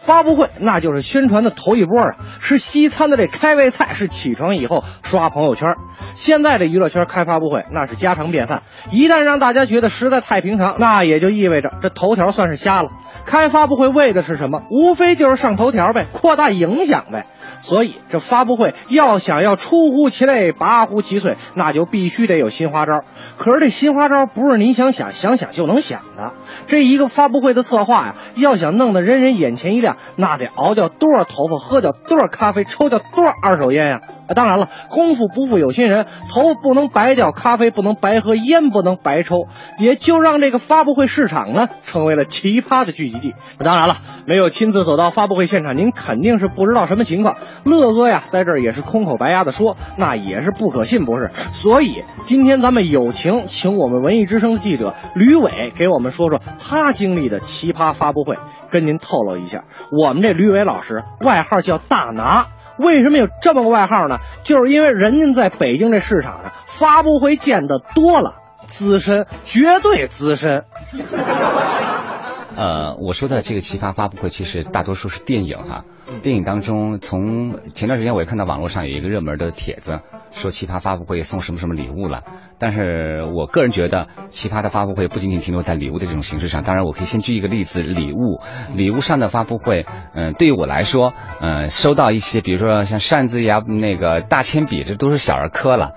发布会那就是宣传的头一波啊，是西餐的这开胃菜，是起床以后刷朋友圈。现在这娱乐圈开发布会那是家常便饭，一旦让大家觉得实在太平常，那也就意味着这头条算是瞎了。开发布会为的是什么？无非就是上头条呗，扩大影响呗。所以这发布会要想要出乎其类、拔乎其萃，那就必须得有新花招。可是这新花招不是您想想想想就能想的。这一个发布会的策划呀，要想弄得人人眼前一亮，那得熬掉多少头发，喝掉多少咖啡，抽掉多少二手烟呀！当然了，功夫不负有心人，头不能白掉，咖啡不能白喝，烟不能白抽，也就让这个发布会市场呢成为了奇葩的聚集地。当然了，没有亲自走到发布会现场，您肯定是不知道什么情况。乐哥呀，在这儿也是空口白牙的说，那也是不可信，不是？所以今天咱们友情请我们文艺之声的记者吕伟给我们说说他经历的奇葩发布会，跟您透露一下。我们这吕伟老师外号叫大拿。为什么有这么个外号呢？就是因为人家在北京这市场上发布会见的多了，资深，绝对资深。呃，我说的这个奇葩发布会，其实大多数是电影哈。电影当中，从前段时间我也看到网络上有一个热门的帖子，说奇葩发布会送什么什么礼物了。但是我个人觉得，奇葩的发布会不仅仅停留在礼物的这种形式上。当然，我可以先举一个例子，礼物，礼物上的发布会，嗯、对于我来说，嗯、收到一些，比如说像扇子呀、那个大铅笔，这都是小儿科了。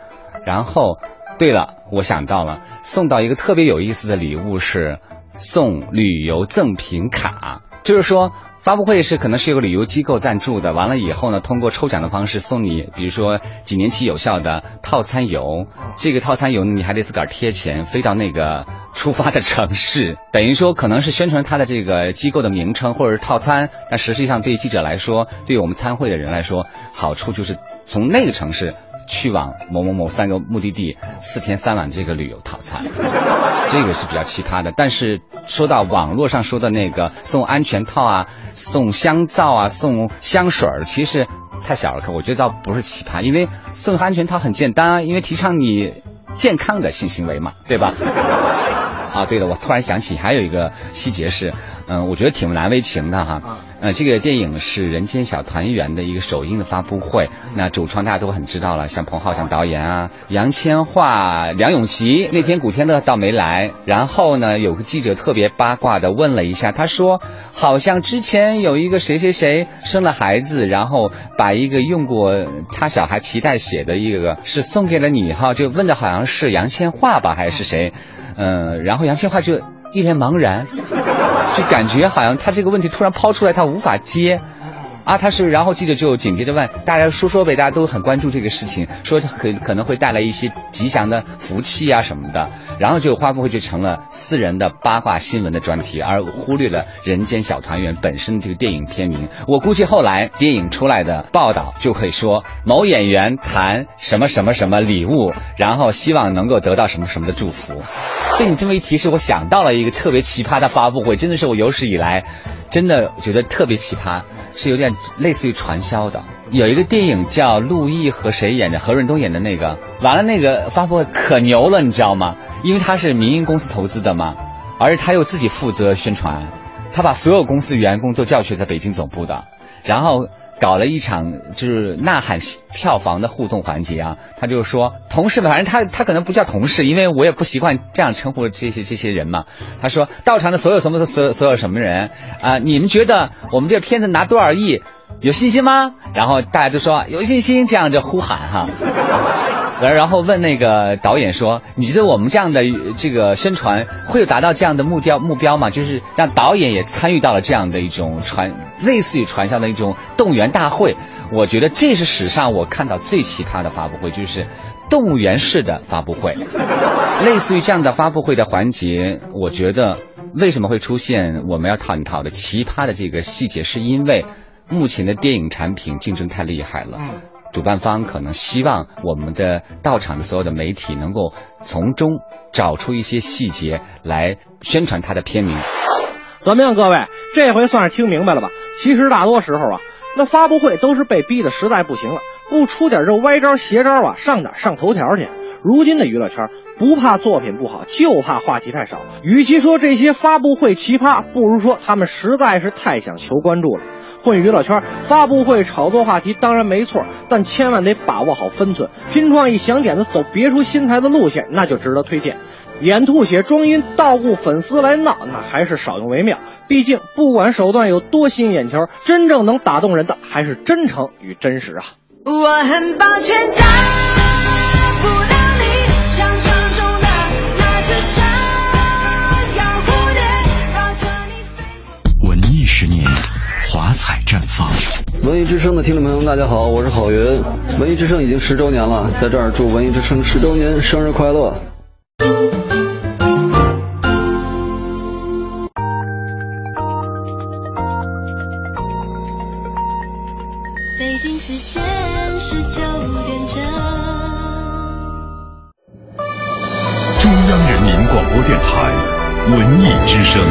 然后，对了，我想到了，送到一个特别有意思的礼物是送旅游赠品卡，就是说。发布会是可能是有个旅游机构赞助的，完了以后呢，通过抽奖的方式送你，比如说几年期有效的套餐游，这个套餐游你还得自个儿贴钱，飞到那个出发的城市，等于说可能是宣传它的这个机构的名称或者是套餐，但实际上对记者来说，对我们参会的人来说，好处就是从那个城市。去往某某某三个目的地四天三晚这个旅游套餐，这个是比较奇葩的。但是说到网络上说的那个送安全套啊、送香皂啊、送香水儿，其实太小儿科，我觉得倒不是奇葩，因为送安全套很简单啊，因为提倡你健康的性行为嘛，对吧？啊，对了，我突然想起还有一个细节是，嗯，我觉得挺难为情的哈。呃，这个电影是《人间小团圆》的一个首映的发布会，那主创大家都很知道了，像彭浩翔导演啊、杨千嬅、梁咏琪，那天古天乐倒没来。然后呢，有个记者特别八卦的问了一下，他说好像之前有一个谁谁谁生了孩子，然后把一个用过他小孩脐带血的一个是送给了你哈，就问的好像是杨千嬅吧还是谁？嗯，然后杨千嬅就一脸茫然，就感觉好像他这个问题突然抛出来，他无法接。啊，他是，然后记者就紧接着问大家说说呗，大家都很关注这个事情，说可可能会带来一些吉祥的福气啊什么的，然后就发布会就成了私人的八卦新闻的专题，而忽略了《人间小团圆》本身这个电影片名。我估计后来电影出来的报道就会说某演员谈什么什么什么礼物，然后希望能够得到什么什么的祝福。被你这么一提示，我想到了一个特别奇葩的发布会，真的是我有史以来真的觉得特别奇葩，是有点类似于传销的。有一个电影叫陆毅和谁演的，何润东演的那个，完了那个发布会可牛了，你知道吗？因为他是民营公司投资的嘛，而且他又自己负责宣传，他把所有公司员工都叫去在北京总部的，然后。搞了一场就是呐喊票房的互动环节啊，他就说同事们，反正他他可能不叫同事，因为我也不习惯这样称呼这些这些人嘛。他说到场的所有什么所有所有什么人啊、你们觉得我们这片子拿多少亿，有信心吗？然后大家就说有信心，这样就呼喊哈。然后问那个导演说：“你觉得我们这样的这个宣传会有达到这样的目标目标吗？就是让导演也参与到了这样的一种传，类似于传销的一种动员大会。我觉得这是史上我看到最奇葩的发布会，就是动物园式的发布会。类似于这样的发布会的环节，我觉得为什么会出现我们要探讨的奇葩的这个细节，是因为目前的电影产品竞争太厉害了。主办方可能希望我们的到场的所有的媒体能够从中找出一些细节来宣传他的片名。怎么样，各位，这回算是听明白了吧？其实大多时候啊，那发布会都是被逼的实在不行了，不出点这歪招邪招啊，上哪上头条去？如今的娱乐圈不怕作品不好，就怕话题太少。与其说这些发布会奇葩，不如说他们实在是太想求关注了。混娱乐圈，发布会炒作话题当然没错，但千万得把握好分寸。拼创意、想点子、走别出心裁的路线，那就值得推荐。演吐血、装晕、道故粉丝来闹，那还是少用为妙。毕竟，不管手段有多吸引眼球，真正能打动人的还是真诚与真实啊！我很抱歉打不到你想象中的那只小蝴蝶，绕着你文艺十年，华彩绽放。文艺之声的听众朋友们，大家好，我是郝云。文艺之声已经十周年了，在这儿祝文艺之声十周年生日快乐！北京时间十九点整。中央人民广播电台文艺之声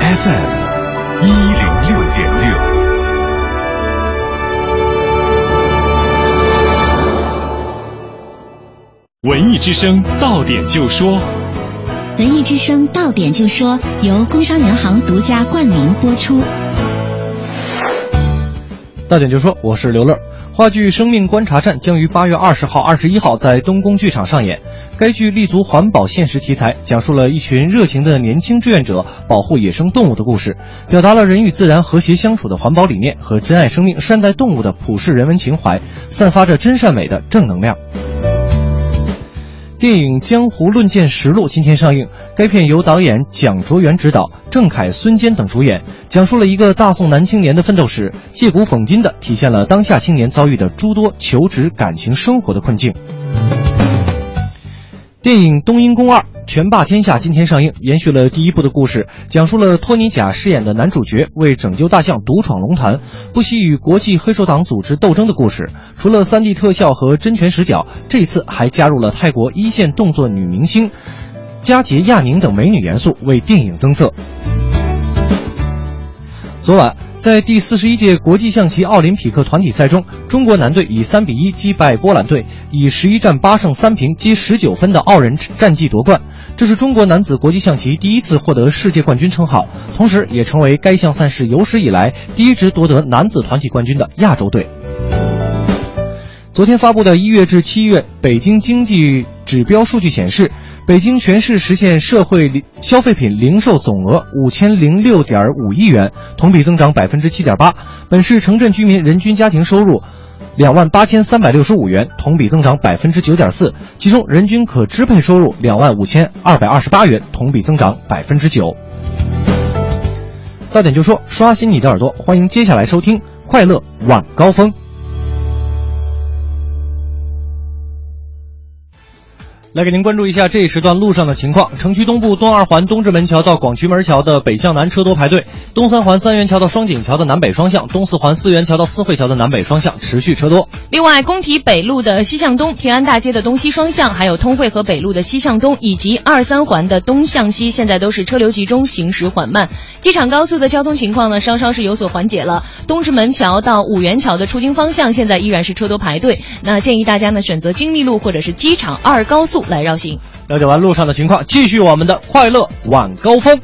FM 一零六点文艺之声到点就说，文艺之声到点就说由工商银行独家冠名播出。到点就说，我是刘乐。话剧《生命观察站》将于八月二十号、二十一号在东宫剧场上演。该剧立足环保现实题材，讲述了一群热情的年轻志愿者保护野生动物的故事，表达了人与自然和谐相处的环保理念和珍爱生命、善待动物的普世人文情怀，散发着真善美的正能量。电影《江湖论剑实录》今天上映。该片由导演蒋卓元执导，郑恺、孙坚等主演，讲述了一个大宋男青年的奋斗史，借古讽今的体现了当下青年遭遇的诸多求职、感情、生活的困境。电影《东瀛宫二：拳霸天下》今天上映，延续了第一部的故事，讲述了托尼贾饰演的男主角为拯救大象独闯龙潭，不惜与国际黑手党组织斗争的故事。除了 3D 特效和真拳实脚，这次还加入了泰国一线动作女明星佳杰亚宁等美女元素，为电影增色。昨晚，在第四十一届国际象棋奥林匹克团体赛中，中国男队以三比一击败波兰队，以十一战八胜三平积十九分的傲人战绩夺冠。这是中国男子国际象棋第一次获得世界冠军称号，同时也成为该项赛事有史以来第一支夺得男子团体冠军的亚洲队。昨天发布的一月至七月北京经济指标数据显示，北京全市实现社会零消费品零售总额五千零六点五亿元，同比增长百分之七点八。本市城镇居民人均家庭收入两万八千三百六十五元，同比增长百分之九点四。其中人均可支配收入两万五千二百二十八元，同比增长百分之九。到点就说，刷新你的耳朵，欢迎接下来收听快乐晚高峰。来给您关注一下这一时段路上的情况。城区东部东二环东直门桥到广渠门桥的北向南车多排队；东三环三元桥到双井桥的南北双向；东四环四元桥到四惠桥的南北双向持续车多。另外，工体北路的西向东、平安大街的东西双向，还有通惠河北路的西向东，以及二三环的东向西，现在都是车流集中，行驶缓慢。机场高速的交通情况呢，稍稍是有所缓解了。东直门桥到五元桥的出京方向，现在依然是车多排队。那建议大家呢，选择京密路或者是机场二高速来绕行。了解完路上的情况，继续我们的快乐晚高峰。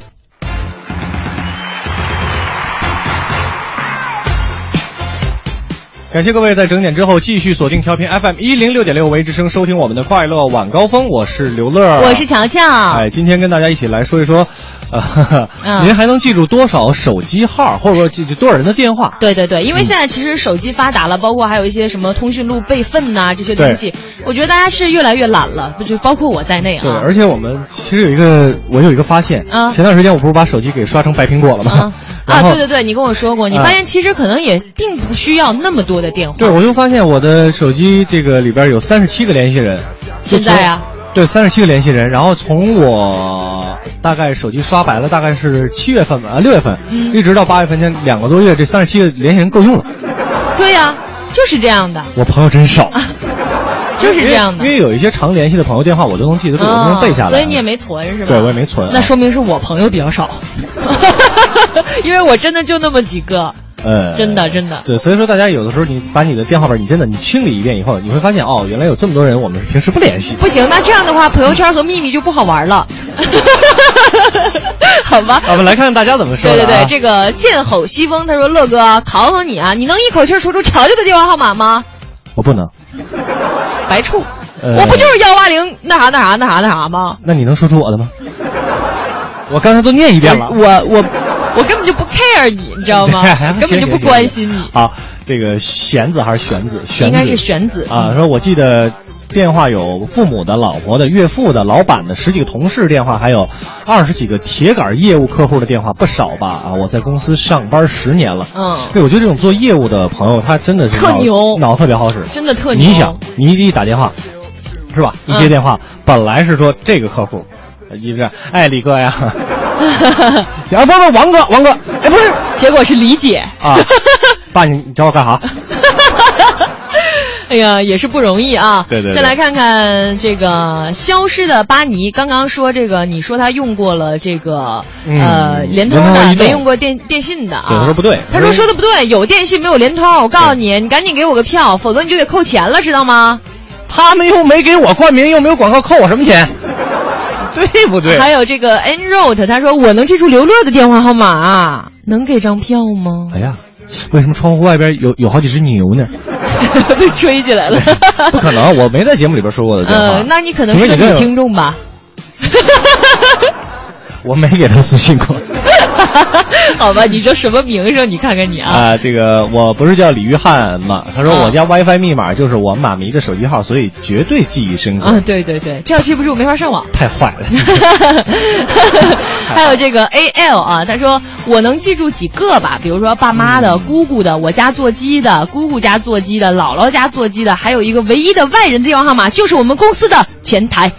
感谢各位在整点之后继续锁定调频 FM 一零六点六维之声，收听我们的快乐晚高峰。我是刘乐，我是乔乔。哎，今天跟大家一起来说一说，呃，嗯您还能记住多少手机号，或者说记住多少人的电话？对对对，因为现在其实手机发达了，包括还有一些什么通讯录备份呐、这些东西，我觉得大家是越来越懒了，就包括我在内啊对，啊。而且我们其实有一个，我有一个发现啊前段时间我不是把手机给刷成白苹果了吗？然啊，对对对，你跟我说过，你啊发现其实可能也并不需要那么多的电话。对，我就发现我的手机这个里边有三十七个联系人。现在啊，对，三十七个联系人，然后从我大概手机刷白了，大概是七月份吧，啊六月份，嗯一直到八月份前两个多月，这三十七个联系人够用了。对呀、就是这样的，我朋友真少，就是这样的因。为有一些常联系的朋友电话我都能记得住，我都能背下来。所以你也没存是吧？对我也没存啊那说明是我朋友比较少，因为我真的就那么几个，呃，真的真的。对，所以说大家有的时候你把你的电话本你真的你清理一遍以后，你会发现哦，原来有这么多人我们是平时不联系。不行，那这样的话，朋友圈和秘密就不好玩了，好吧？我们来看看大家怎么说。对对对，这个剑吼西风，他说乐哥考考你啊，你能一口气说出乔乔的电话号码吗？我不能。白处，呃我不就是幺八零那啥那啥那啥那啥吗？那你能说出我的吗？我刚才都念一遍了。我我我根本就不 care 你，你知道吗？根本就不关心你。好，这个弦子还是玄子？玄子应该是玄子啊。说我记得电话有父母的、老婆的、岳父的、老板的、十几个同事电话，还有二十几个铁杆业务客户的电话，不少吧？啊，我在公司上班十年了。嗯，对，我觉得这种做业务的朋友，他真的是特牛脑特别好使，真的特牛。你想，你一打电话，是吧？一接电话，本来是说这个客户，一直哎李哥呀，啊不不王哥王哥，哎不是，结果是李姐啊，爸你你找我干啥？哎呀，也是不容易啊！对对对再来看看这个消失的巴尼，刚刚说这个，你说他用过了这个、嗯呃联通的，没用过电电信的啊。对他说不对他说说的不对，有电信没有联通。我告诉你，你赶紧给我个票，否则你就得扣钱了，知道吗？他们又没给我冠名，又没有广告，扣我什么钱？对不对？还有这个 Enrote，他说我能记住刘乐的电话号码啊，能给张票吗？哎呀，为什么窗户外边有有好几只牛呢？被吹起来了。不可能，我没在节目里边说过的电话。呃，那你可能是个女听众吧？我没给他私信过。好吧，你这什么名声？你看看你啊。啊，这个我不是叫李玉汉吗？他说啊我家 WiFi 密码就是我妈咪的手机号，所以绝对记忆深刻。啊，对对对，这要记不住没法上网。太坏了。还有这个 A L 啊，他说我能记住几个吧，比如说爸妈的、姑姑的、我家座机的、姑姑家座机的、姥姥家座机的，还有一个唯一的外人的电话号码，就是我们公司的前台。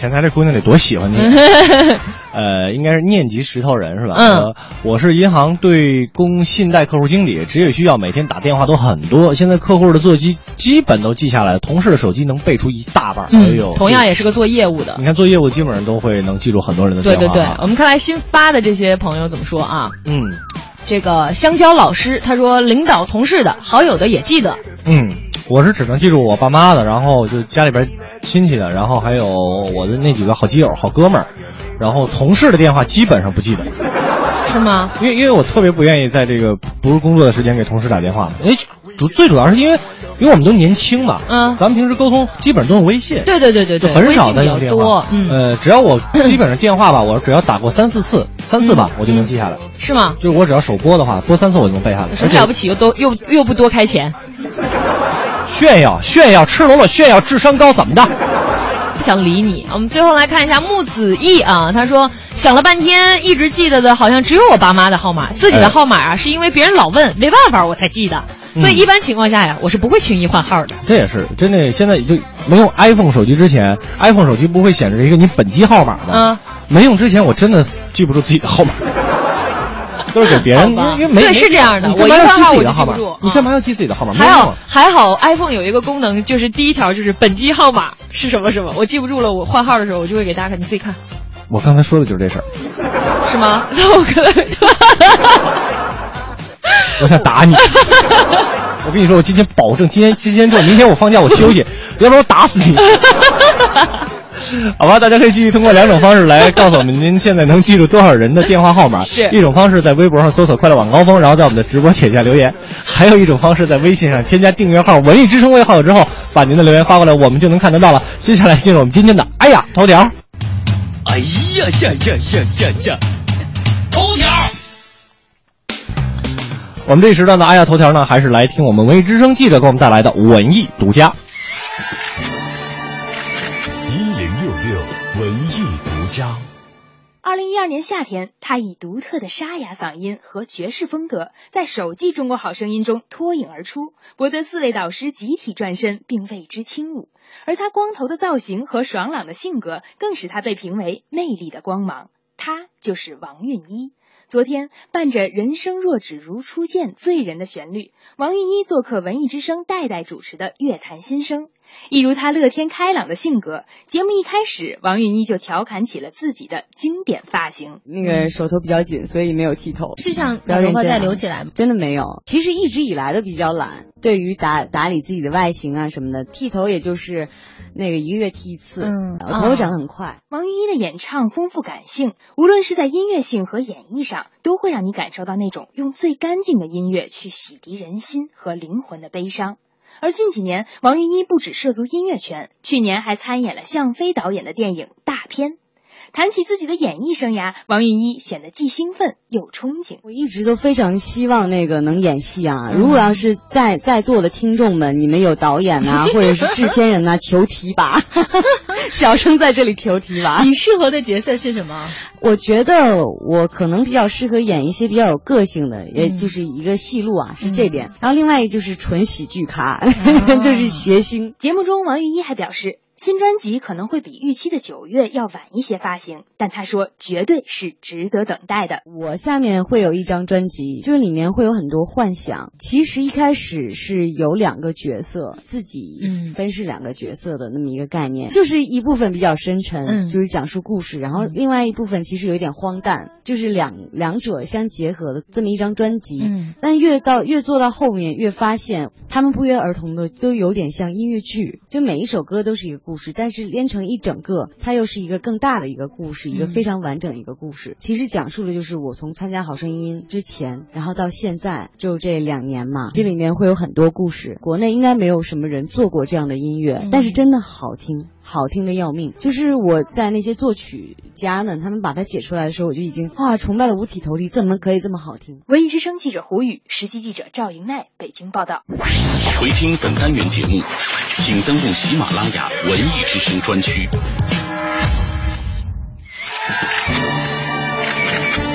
前台这姑娘得多喜欢你。呃，应该是念及石头人是吧？嗯呃我是银行对公信贷客户经理，职业需要每天打电话都很多，现在客户的座机基本都记下来了，同事的手机能背出一大半。哎呦，嗯同样也是个做业务的。你看做业务基本上都会能记住很多人的对电话。对对，我们看来新发的这些朋友怎么说啊？嗯这个香蕉老师他说，领导、同事的、好友的也记得。嗯，我是只能记住我爸妈的，然后就家里边亲戚的，然后还有我的那几个好基友、好哥们儿，然后同事的电话基本上不记得。是吗？因为因为我特别不愿意在这个不是工作的时间给同事打电话，因为主最主要是因为因为我们都年轻嘛，嗯，咱们平时沟通基本上都用微信，对对对对对，很少在用电话多，，嗯，呃，只要我基本上电话吧，我只要打过三四次，三次吧，我就能记下来。是吗？就是我只要首拨的话，拨三次我就能背下来。什么了不起？又多又又不多开钱，炫耀炫耀，赤裸裸炫耀，智商高怎么的？不想理你。我们最后来看一下木子毅啊，他说想了半天，一直记得的好像只有我爸妈的号码，自己的号码啊，是因为别人老问，没办法我才记得。所以一般情况下呀，我是不会轻易换号的。这也是真的，现在就没用 iPhone 手机之前，iPhone 手机不会显示一个你本机号码吗？嗯，没用之前，我真的记不住自己的号码，都是给别人，因为没对，是这样的。我一干嘛要记换号我就自己的号码记不住。你干嘛要记自己的号码？还好还好，iPhone 有一个功能，就是第一条就是本机号码是什么什么，我记不住了。我换号的时候，我就会给大家看，你自己看，我刚才说的就是这事儿，是吗？那我可能我想打你。我跟你说，我今天保证，今天今天这，明天我放假我休息，要不然我打死你。好吧，大家可以继续通过两种方式来告诉我们您现在能记住多少人的电话号码。是一种方式在微博上搜索“快乐晚高峰”，然后在我们的直播帖下留言；还有一种方式在微信上添加订阅号“文艺之声”为好友之后，把您的留言发过来，我们就能看得到了。接下来进入我们今天的哎呀头条。哎呀呀呀呀呀呀！头条。我们这一时段的哎呀头条呢，还是来听我们文艺之声记者给我们带来的文艺独家。文艺独家。二零一二年夏天，他以独特的沙哑嗓音和爵士风格，在首季《中国好声音》中脱颖而出，博得四位导师集体转身并为之倾舞。而他光头的造型和爽朗的性格，更使他被评为魅力的光芒。他就是王韵一。昨天，伴着“人生若只如初见”醉人的旋律，王韵一做客文艺之声代代主持的《乐坛新声》。一如他乐天开朗的性格，节目一开始，王韵一就调侃起了自己的经典发型。那个手头比较紧，所以没有剃头。是想把头发再留起来吗？真的没有。其实一直以来都比较懒，对于打打理自己的外形啊什么的，剃头也就是那个一个月剃一次。嗯，我头发长得很快。王韵一的演唱丰富感性，无论是在音乐性和演绎上，都会让你感受到那种用最干净的音乐去洗涤人心和灵魂的悲伤。而近几年，王云一不止涉足音乐圈，去年还参演了向飞导演的电影《大片》。谈起自己的演艺生涯，王韵一显得既兴奋又憧憬。我一直都非常希望那个能演戏啊！如果要是在在座的听众们，你们有导演啊，或者是制片人啊，求提拔，小生在这里求提拔。你适合的角色是什么？我觉得我可能比较适合演一些比较有个性的，也就是一个戏路啊，是这点。然后另外一个就是纯喜剧咖，就是谐星。节目中，王韵一还表示。新专辑可能会比预期的九月要晚一些发行，但他说绝对是值得等待的。我下面会有一张专辑，就是里面会有很多幻想。其实一开始是有两个角色，自己分饰两个角色的那么一个概念，就是一部分比较深沉，嗯就是讲述故事，然后另外一部分其实有一点荒诞，就是两两者相结合的这么一张专辑。嗯但越到越做到后面，越发现他们不约而同的都有点像音乐剧，就每一首歌都是一个。故事，但是连成一整个，它又是一个更大的一个故事，一个非常完整的一个故事。其实讲述的就是我从参加好声音之前，然后到现在就这两年嘛，这里面会有很多故事。国内应该没有什么人做过这样的音乐，但是真的好听，好听的要命。就是我在那些作曲家呢，他们把它写出来的时候，我就已经哇崇拜的五体投地，怎么可以这么好听？文艺之声记者胡宇，实习记者赵莹奈，北京报道。回听本单元节目，请登录喜马拉雅文艺之声专区。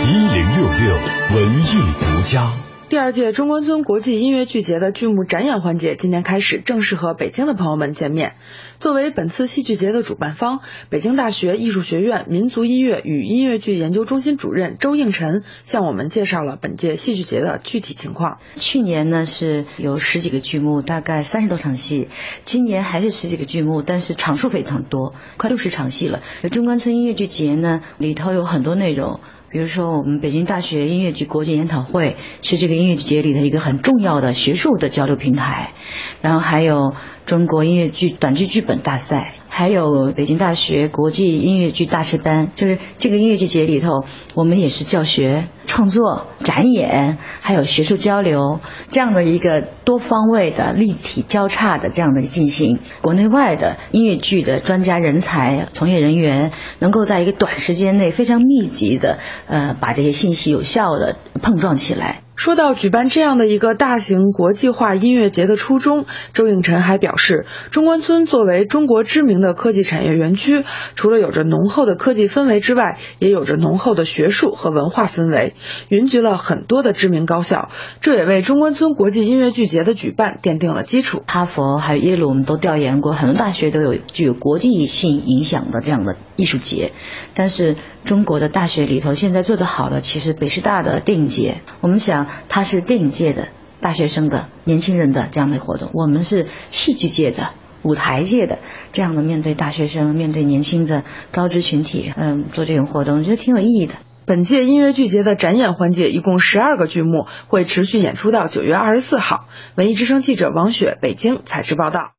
一零六六文艺独家。第二届中关村国际音乐剧节的剧目展演环节今天开始正式和北京的朋友们见面。作为本次戏剧节的主办方，北京大学艺术学院民族音乐与音乐剧研究中心主任周应辰向我们介绍了本届戏剧节的具体情况。去年呢是有十几个剧目，大概三十多场戏，今年还是十几个剧目，但是场数非常多，快六十场戏了。中关村音乐剧节呢里头有很多内容。比如说，我们北京大学音乐剧国际研讨会是这个音乐剧节里的一个很重要的学术的交流平台，然后还有中国音乐剧短剧剧本大赛，还有北京大学国际音乐剧大师班，就是这个音乐剧节里头，我们也是教学、创作、展演，还有学术交流这样的一个多方位的立体交叉的这样的进行，国内外的音乐剧的专家人才、从业人员能够在一个短时间内非常密集的。呃，把这些信息有效的碰撞起来。说到举办这样的一个大型国际化音乐节的初衷，周应辰还表示，中关村作为中国知名的科技产业园区，除了有着浓厚的科技氛围之外，也有着浓厚的学术和文化氛围，云集了很多的知名高校，这也为中关村国际音乐剧节的举办奠定了基础。哈佛还有耶鲁，我们都调研过，很多大学都有具有国际性影响的这样的艺术节，但是中国的大学里头现在做得好的，其实北师大的电影节，我们想。它是电影界的大学生的年轻人的这样的活动，我们是戏剧界的舞台界的这样的面对大学生、面对年轻的高知群体，嗯，做这种活动，我觉得挺有意义的。本届音乐剧节的展演环节一共十二个剧目，会持续演出到九月二十四号。文艺之声记者王雪，北京采制报道。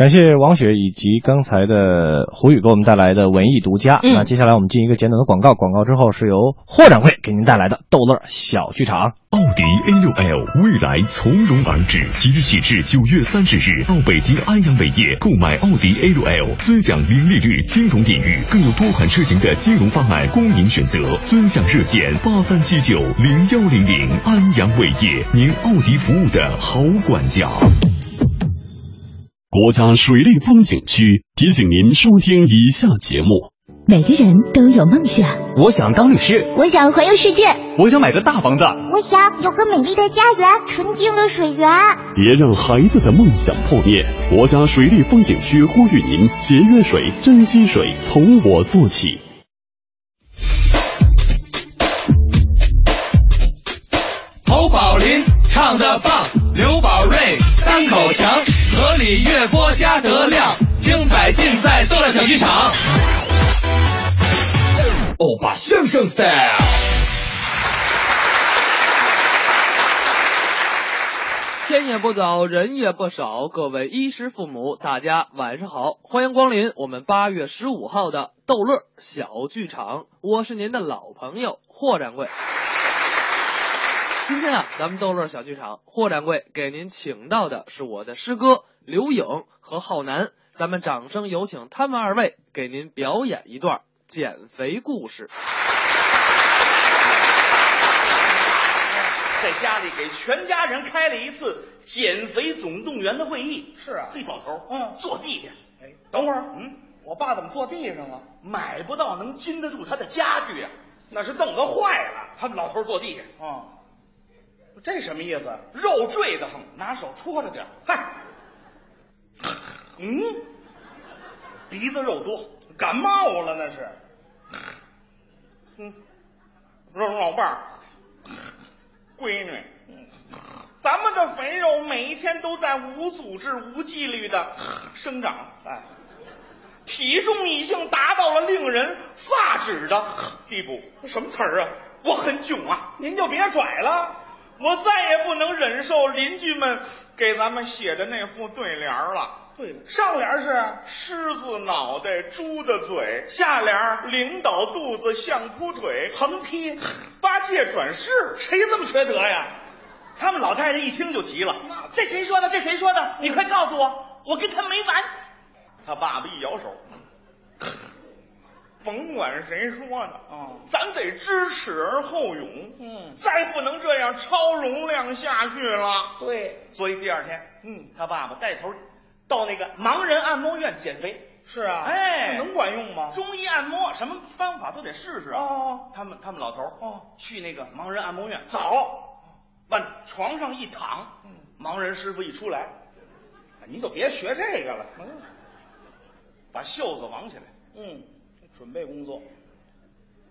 感谢王雪以及刚才的胡宇给我们带来的文艺独家。那接下来我们进一个简短的广告，广告之后是由霍掌柜给您带来的逗乐小剧场。奥迪 A6L 未来从容而至，即日起至九月三十日，到北京安阳伟业购买奥迪 A6L，尊享零利率金融领域，更有多款车型的金融方案供您选择。尊享热线八三七九零幺零零，安阳伟业，您奥迪服务的好管家。国家水利风景区提醒您收听以下节目：每个人都有梦想，我想当律师，我想环游世界，我想买个大房子，我想有个美丽的家园，纯净的水源。别让孩子的梦想破灭！国家水利风景区呼吁您节约水、珍惜水，从我做起。侯宝林唱的棒，刘宝瑞单口强，河里月波加德亮，精彩尽在逗乐小剧场。欧巴相声 style。天也不早，人也不少，各位衣食父母，大家晚上好，欢迎光临我们八月十五号的逗乐小剧场，我是您的老朋友霍掌柜。今天啊，咱们逗乐小剧场，霍掌柜给您请到的是我的师哥刘颖和浩南，咱们掌声有请他们二位给您表演一段减肥故事。在家里给全家人开了一次减肥总动员的会议。是啊，这老头嗯坐地下，哎，等会儿，嗯，我爸怎么坐地上了？买不到能禁得住他的家具啊，那是凳子坏了。他们老头坐地下，啊，这什么意思？肉坠的很，拿手托着点儿嗨，嗯，鼻子肉多，感冒了那是。嗯，肉老伴儿，闺女，咱们的肥肉每一天都在无组织、无纪律的生长，哎，体重已经达到了令人发指的地步。什么词儿啊？我很囧啊！您就别拽了，我再也不能忍受邻居们给咱们写的那副对联了。对了，上联是狮子脑袋，猪的嘴；下联领导肚子相扑腿，横批八戒转世。谁这么缺德呀？他们老太太一听就急了，这谁说的？这谁说的？你快告诉我，我跟他没完。他爸爸一摇手，甭管谁说的，啊，咱得知耻而后勇。嗯，再不能这样超容量下去了。对，所以第二天，嗯，他爸爸带头到那个盲人按摩院减肥。是啊，哎，能管用吗？中医按摩什么方法都得试试啊。哦，他们他们老头哦，去那个盲人按摩院早，往床上一躺，嗯，盲人师傅一出来，你就别学这个了，嗯，把袖子挽起来，嗯，准备工作，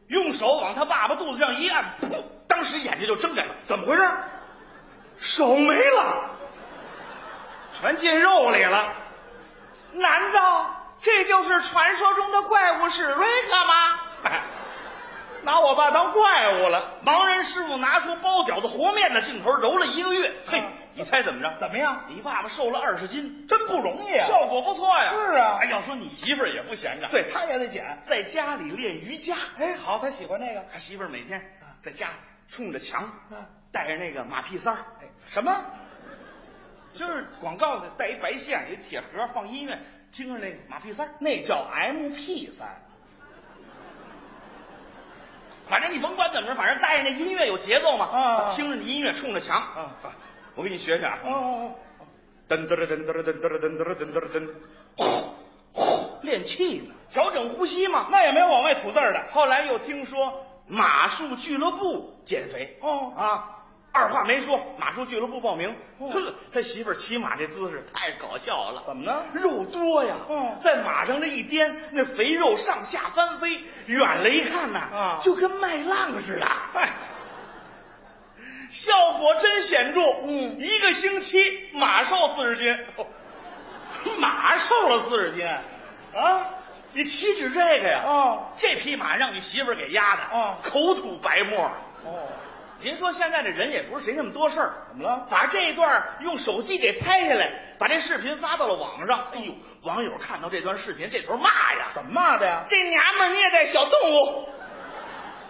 用手往他爸爸肚子上一按，噗，当时眼睛就睁开了，怎么回事？手没了，全进肉里了，难道？这就是传说中的怪物史瑞克吗？哎，拿我爸当怪物了。盲人师傅拿出包饺子和面的劲头揉了一个月，嘿，你猜怎么着？怎么样？你爸爸瘦了二十斤，真不容易啊！效果不错呀。是啊，哎，要说你媳妇儿也不闲着，对，她也得减，在家里练瑜伽。哎，好，她喜欢那个。他媳妇儿每天在家冲着墙，带着那个马屁三儿。哎，什么？就是广告的，带一白线，有一铁盒，放音乐。听着那个马屁三儿，那叫 M P 三。反正你甭管怎么着，反正带着那音乐有节奏嘛。啊，听着你音乐冲着墙。啊，我给你学学啊。哦哦哦。噔噔噔噔噔噔噔噔噔噔噔，呼呼，练气呢，调整呼吸嘛。那也没有往外吐字的。后来又听说马术俱乐部减肥。哦啊。二话没说，马术俱乐部报名。呵，他媳妇儿骑马这姿势太搞笑了。怎么呢？肉多呀！嗯，在马上这一颠，那肥肉上下翻飞，远了一看呐，啊，就跟麦浪似的。哎，效果真显著。嗯，一个星期马瘦四十斤，马瘦了四十斤啊！你岂止这个呀？哦，这匹马让你媳妇儿给压的，哦，口吐白沫。哦。您说现在这人也不是谁那么多事儿，怎么了？把这一段用手机给拍下来，把这视频发到了网上。哎呦，网友看到这段视频，这头骂呀！怎么骂的呀？这娘们虐待小动物！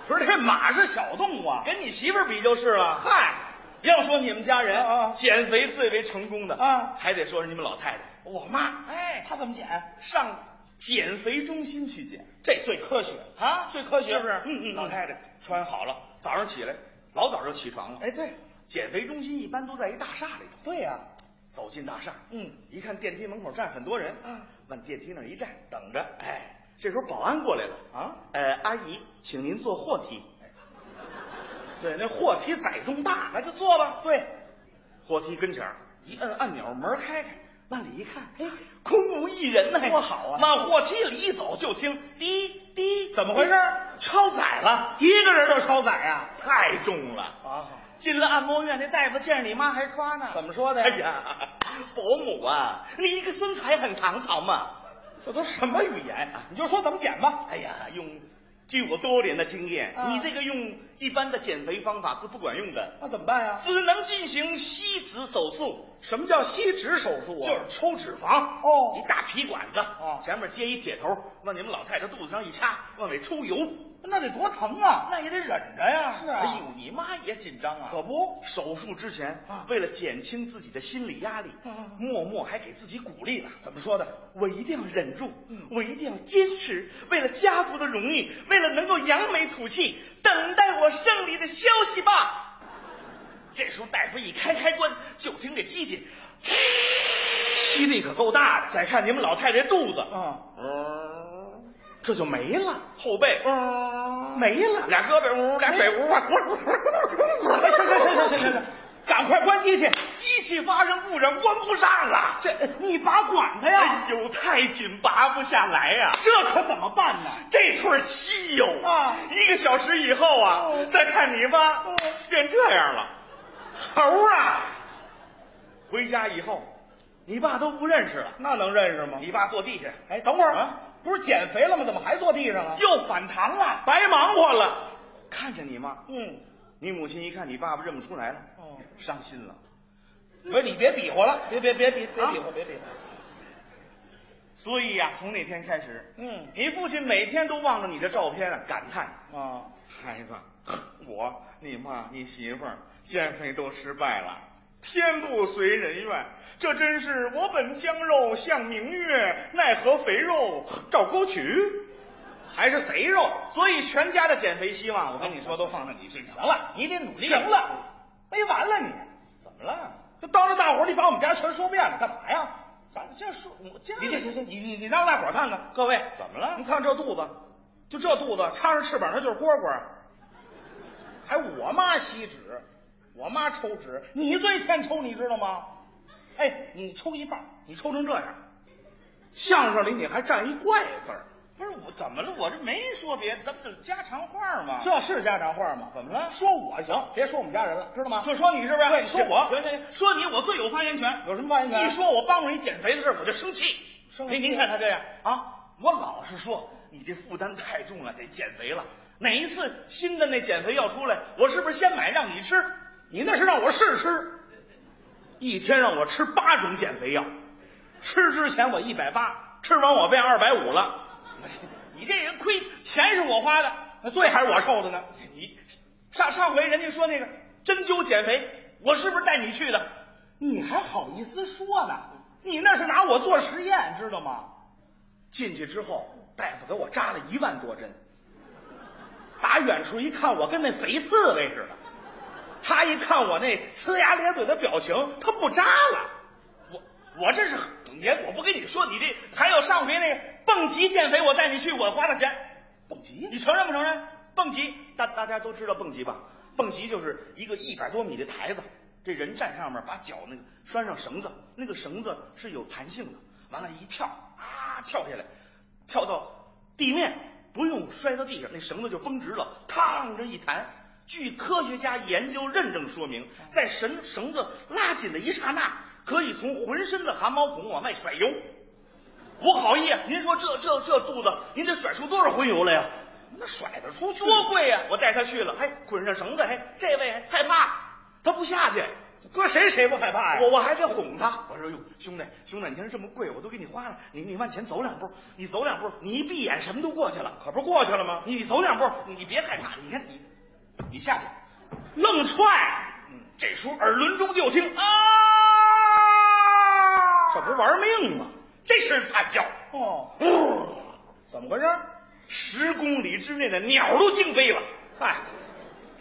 不是，这马是小动物啊，跟你媳妇儿比就是了。嗨，要说你们家人啊，减肥最为成功的啊，还得说是你们老太太，我妈。哎，她怎么减？上减肥中心去减，这最科学啊，最科学是不是？嗯嗯，老太太穿好了，早上起来。老早就起床了，哎，对，减肥中心一般都在一大厦里头。对呀、啊，走进大厦，嗯，一看电梯门口站很多人，啊，往电梯那儿一站，等着，哎，这时候保安过来了啊，呃，阿姨，请您坐货梯。对，那货梯载重大，那就坐吧。对，货梯跟前儿一摁按钮，门开开，往里一看，哎，空无一人呢，多好啊！往货梯里一走，就听滴滴，怎么回事？超载了，一个人都超载啊，太重了啊！进了按摩院，那大夫见着你妈还夸呢，怎么说的？哎呀，伯母啊，你一个身材很唐朝嘛，这都什么语言？你就说怎么减吧。哎呀，用。据我多年的经验，啊、你这个用一般的减肥方法是不管用的。那怎么办呀？只能进行吸脂手术。什么叫吸脂手术啊？就是抽脂肪。哦，一大皮管子，哦，前面接一铁头，往你们老太太肚子上一插，往里抽油。那得多疼啊！那也得忍着呀。是啊。哎呦，你妈也紧张啊。可不，手术之前，啊、为了减轻自己的心理压力，啊、默默还给自己鼓励了。怎么说的？我一定要忍住，嗯、我一定要坚持，为了家族的荣誉，为了能够扬眉吐气，等待我胜利的消息吧。这时候大夫一开开关，就听这机器，吸力可够大的。再看你们老太太肚子，啊，嗯，这就没了。后背，嗯，没了。俩胳膊，呜，俩腿，呜，啊，行行行行行行，赶快关机器！机器发生故障，关不上了。这你拔管它呀？哎呦，太紧，拔不下来呀、啊！这可怎么办呢？这腿稀有啊！一个小时以后啊，哦、再看你妈、哦、变这样了。猴啊！回家以后，你爸都不认识了。那能认识吗？你爸坐地下。哎，等会儿啊，不是减肥了吗？怎么还坐地上了？又反弹了，白忙活了。看见你妈，嗯，你母亲一看你爸爸认不出来了，哦，伤心了。不是你别比划了，别别别别别比划，别比划。所以呀、啊，从那天开始，嗯，你父亲每天都望着你的照片啊，感叹啊，孩子，我、你妈、你媳妇儿减肥都失败了，天不随人愿，这真是我本将肉向明月，奈何肥肉照沟渠，还是贼肉。所以全家的减肥希望，我跟你说都放在你身上。行了，你得努力。行了，没完了你，怎么了？这当着大伙儿，你把我们家全说遍了，干嘛呀？咱这说，我这你这行行，你你你让大伙儿看看，各位怎么了？你看这肚子，就这肚子，插上翅膀它就是蝈蝈。还我妈吸脂，我妈抽纸，你最欠抽，你知道吗？哎，你抽一半，你抽成这样，相声里你还占一怪字儿。不是我怎么了？我这没说别的，咱不是家常话嘛？这是家常话吗？怎么了？说我行，别说我们家人了，知道吗？就说你是不是？对，说我行行行，说你我最有发言权。有什么发言权？一说我帮助你减肥的事，我就生气。生气。您看他这样啊，我老是说你这负担太重了，得减肥了。哪一次新的那减肥药出来，我是不是先买让你吃？你那是让我试吃，一天让我吃八种减肥药，吃之前我一百八，吃完我变二百五了。你这人亏钱是我花的，那罪还是我受的呢。你上上回人家说那个针灸减肥，我是不是带你去的？你还好意思说呢？你那是拿我做实验，知道吗？进去之后，大夫给我扎了一万多针，打远处一看，我跟那肥刺猬似的。他一看我那呲牙咧嘴的表情，他不扎了。我我这是也我不跟你说，你这还有上回那个蹦极减肥，我带你去，我花的钱。蹦极？你承认不承认？蹦极，大大家都知道蹦极吧？蹦极就是一个一百多米的台子，这人站上面，把脚那个拴上绳子，那个绳子是有弹性的，完了，一跳啊，跳下来，跳到地面，不用摔到地上，那绳子就绷直了，嘡这一弹。据科学家研究认证说明，在绳绳子拉紧的一刹那，可以从浑身的汗毛孔往外甩油。我好意啊，您说这这这肚子，您得甩出多少荤油来呀？那甩得出去多贵呀！我带他去了，哎捆上绳子，哎这位害怕，他不下去。搁谁谁不害怕呀？我我还得哄他，我说哟，兄弟兄弟，你看这么贵，我都给你花了，你你往前走两步，你走两步，你一闭眼什么都过去了，可不过去了吗？你走两步，你别害怕，你看你你下去，愣踹，嗯，这时候耳轮中就听啊，这不是玩命吗？这声惨叫哦，怎么回事？十公里之内的鸟都惊飞了，哎，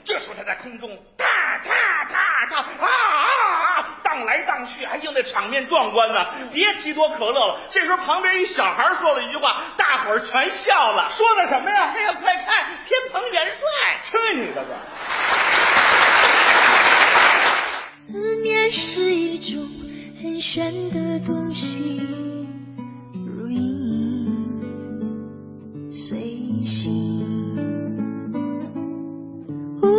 这时候他在空中踏踏踏踏啊啊啊，荡来荡去，哎呦那场面壮观呐！别提多可乐了。这时候旁边一小孩说了一句话，大伙伙儿全笑了。说的什么呀？哎呀，快看，天蓬元帅！去你的吧！思念是一种很玄的东西，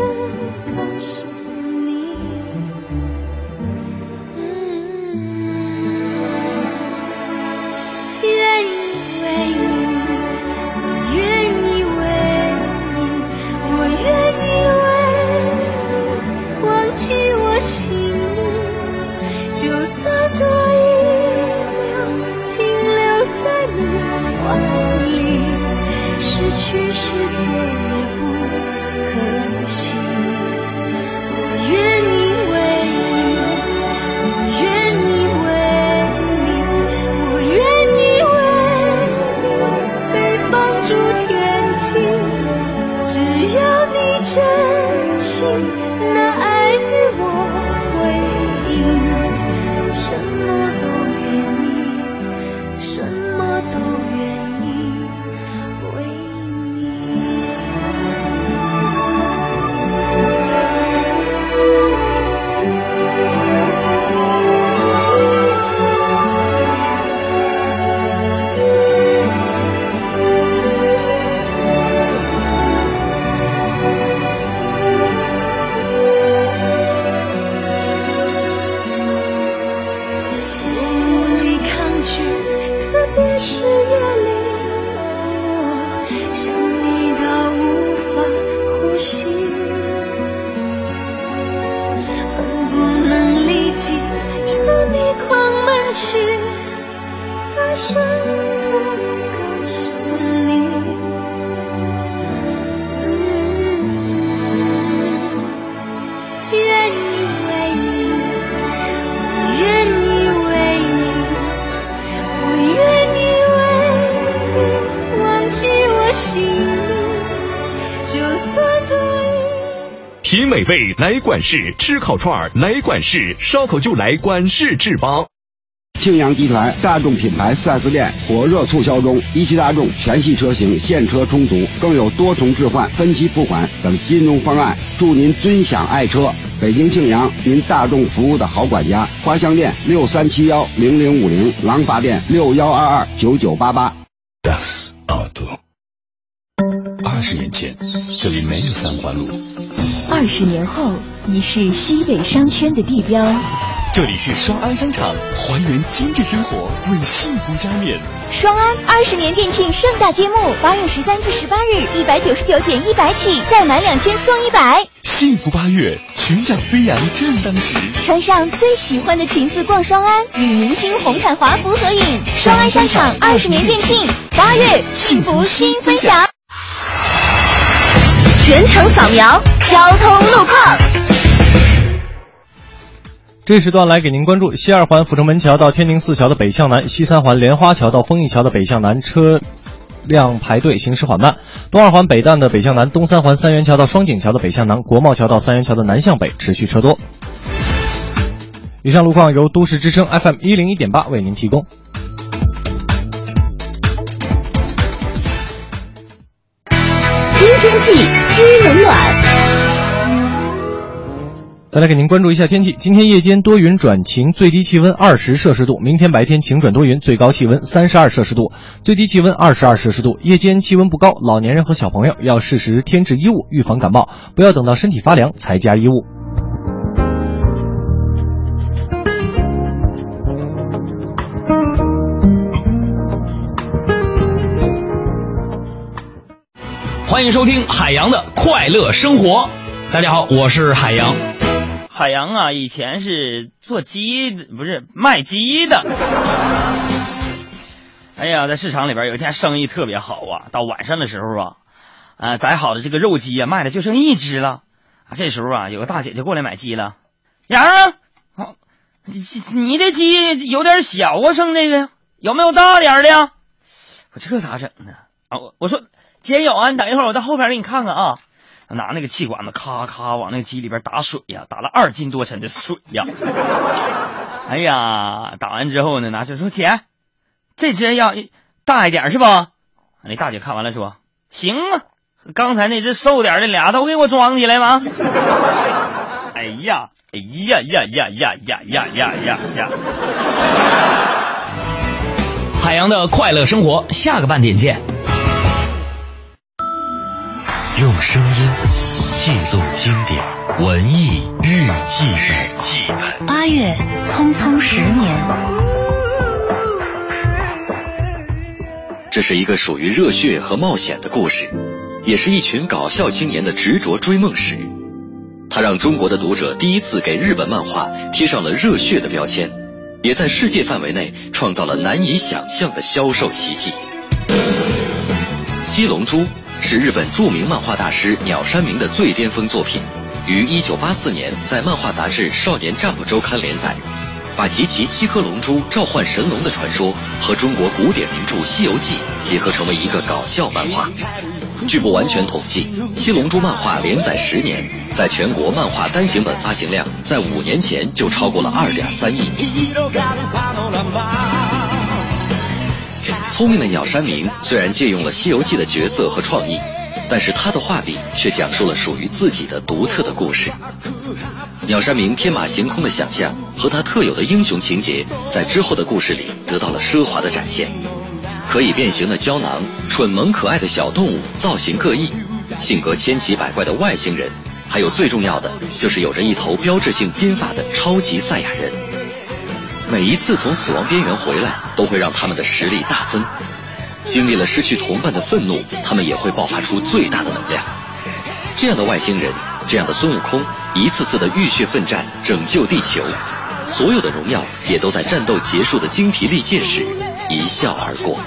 地味来管事，吃烤串儿来管事，烧烤就来管事制邦。庆阳集团大众品牌 4S 店火热促销中，一汽大众全系车型现车充足，更有多重置换、分期付款等金融方案，祝您尊享爱车。北京庆阳，您大众服务的好管家。花乡店六三七幺零零五零，廊坊店六幺二二九九八八。二十年前，这里没有三环路。二十年后，已是西北商圈的地标。这里是双安商场，还原精致生活，为幸福加冕。双安二十年店庆盛大揭幕，八月十三至十八日，一百九十九减一百起，再满两千送一百。幸福八月，全场飞扬正当时。穿上最喜欢的裙子逛双安，与明星红毯华服合影。双安商场二十年店庆，八月幸福新分享。全程扫描交通路况。这时段来给您关注西二环阜成门桥到天宁寺桥的北向南，西三环莲花桥到丰益桥的北向南车辆排队行驶缓慢；东二环北段的北向南，东三环三元桥到双井桥的北向南，国贸桥到三元桥的南向北持续车多。以上路况由都市之声 FM 一零一点八为您提供。听天气知冷暖。再来给您关注一下天气，今天夜间多云转晴，最低气温二十摄氏度；明天白天晴转多云，最高气温三十二摄氏度，最低气温二十二摄氏度。夜间气温不高，老年人和小朋友要适时添置衣物，预防感冒，不要等到身体发凉才加衣物。欢迎收听海洋的快乐生活。大家好，我是海洋。海洋啊，以前是做鸡的，不是卖鸡的。哎呀，在市场里边有一天生意特别好啊，到晚上的时候啊，啊，宰好的这个肉鸡啊，卖的就剩一只了。这时候啊，有个大姐就过来买鸡了。杨，啊你你的鸡有点小啊，剩这个有没有大点的呀？我这咋整呢？啊，我我说姐有啊，你等一会儿，我到后边给你看看啊。拿那个气管子咔咔往那个鸡里边打水呀，打了二斤多沉的水呀。哎呀，打完之后呢，拿出说姐，这只要大一点是吧？那大姐看完了说行啊，刚才那只瘦点的俩都给我装起来吗？哎呀，哎呀呀呀呀呀呀呀呀呀！海洋的快乐生活，下个半点见。用声音记录经典文艺日记日记本。八月匆匆十年，这是一个属于热血和冒险的故事，也是一群搞笑青年的执着追梦史。它让中国的读者第一次给日本漫画贴上了热血的标签，也在世界范围内创造了难以想象的销售奇迹。《七龙珠》是日本著名漫画大师鸟山明的最巅峰作品，于1984年在漫画杂志《少年 Jump》周刊连载，把集齐七颗龙珠召唤神龙的传说和中国古典名著《西游记》结合成为一个搞笑漫画。据不完全统计，《七龙珠》漫画连载十年，在全国漫画单行本发行量在五年前就超过了2.3亿。聪明的鸟山明虽然借用了《西游记》的角色和创意，但是他的画笔却讲述了属于自己的独特的故事。鸟山明天马行空的想象和他特有的英雄情节，在之后的故事里得到了奢华的展现。可以变形的胶囊，蠢萌可爱的小动物，造型各异，性格千奇百怪的外星人，还有最重要的就是有着一头标志性金发的超级赛亚人。每一次从死亡边缘回来，都会让他们的实力大增。经历了失去同伴的愤怒，他们也会爆发出最大的能量。这样的外星人，这样的孙悟空，一次次的浴血奋战，拯救地球，所有的荣耀也都在战斗结束的精疲力尽时一笑而过。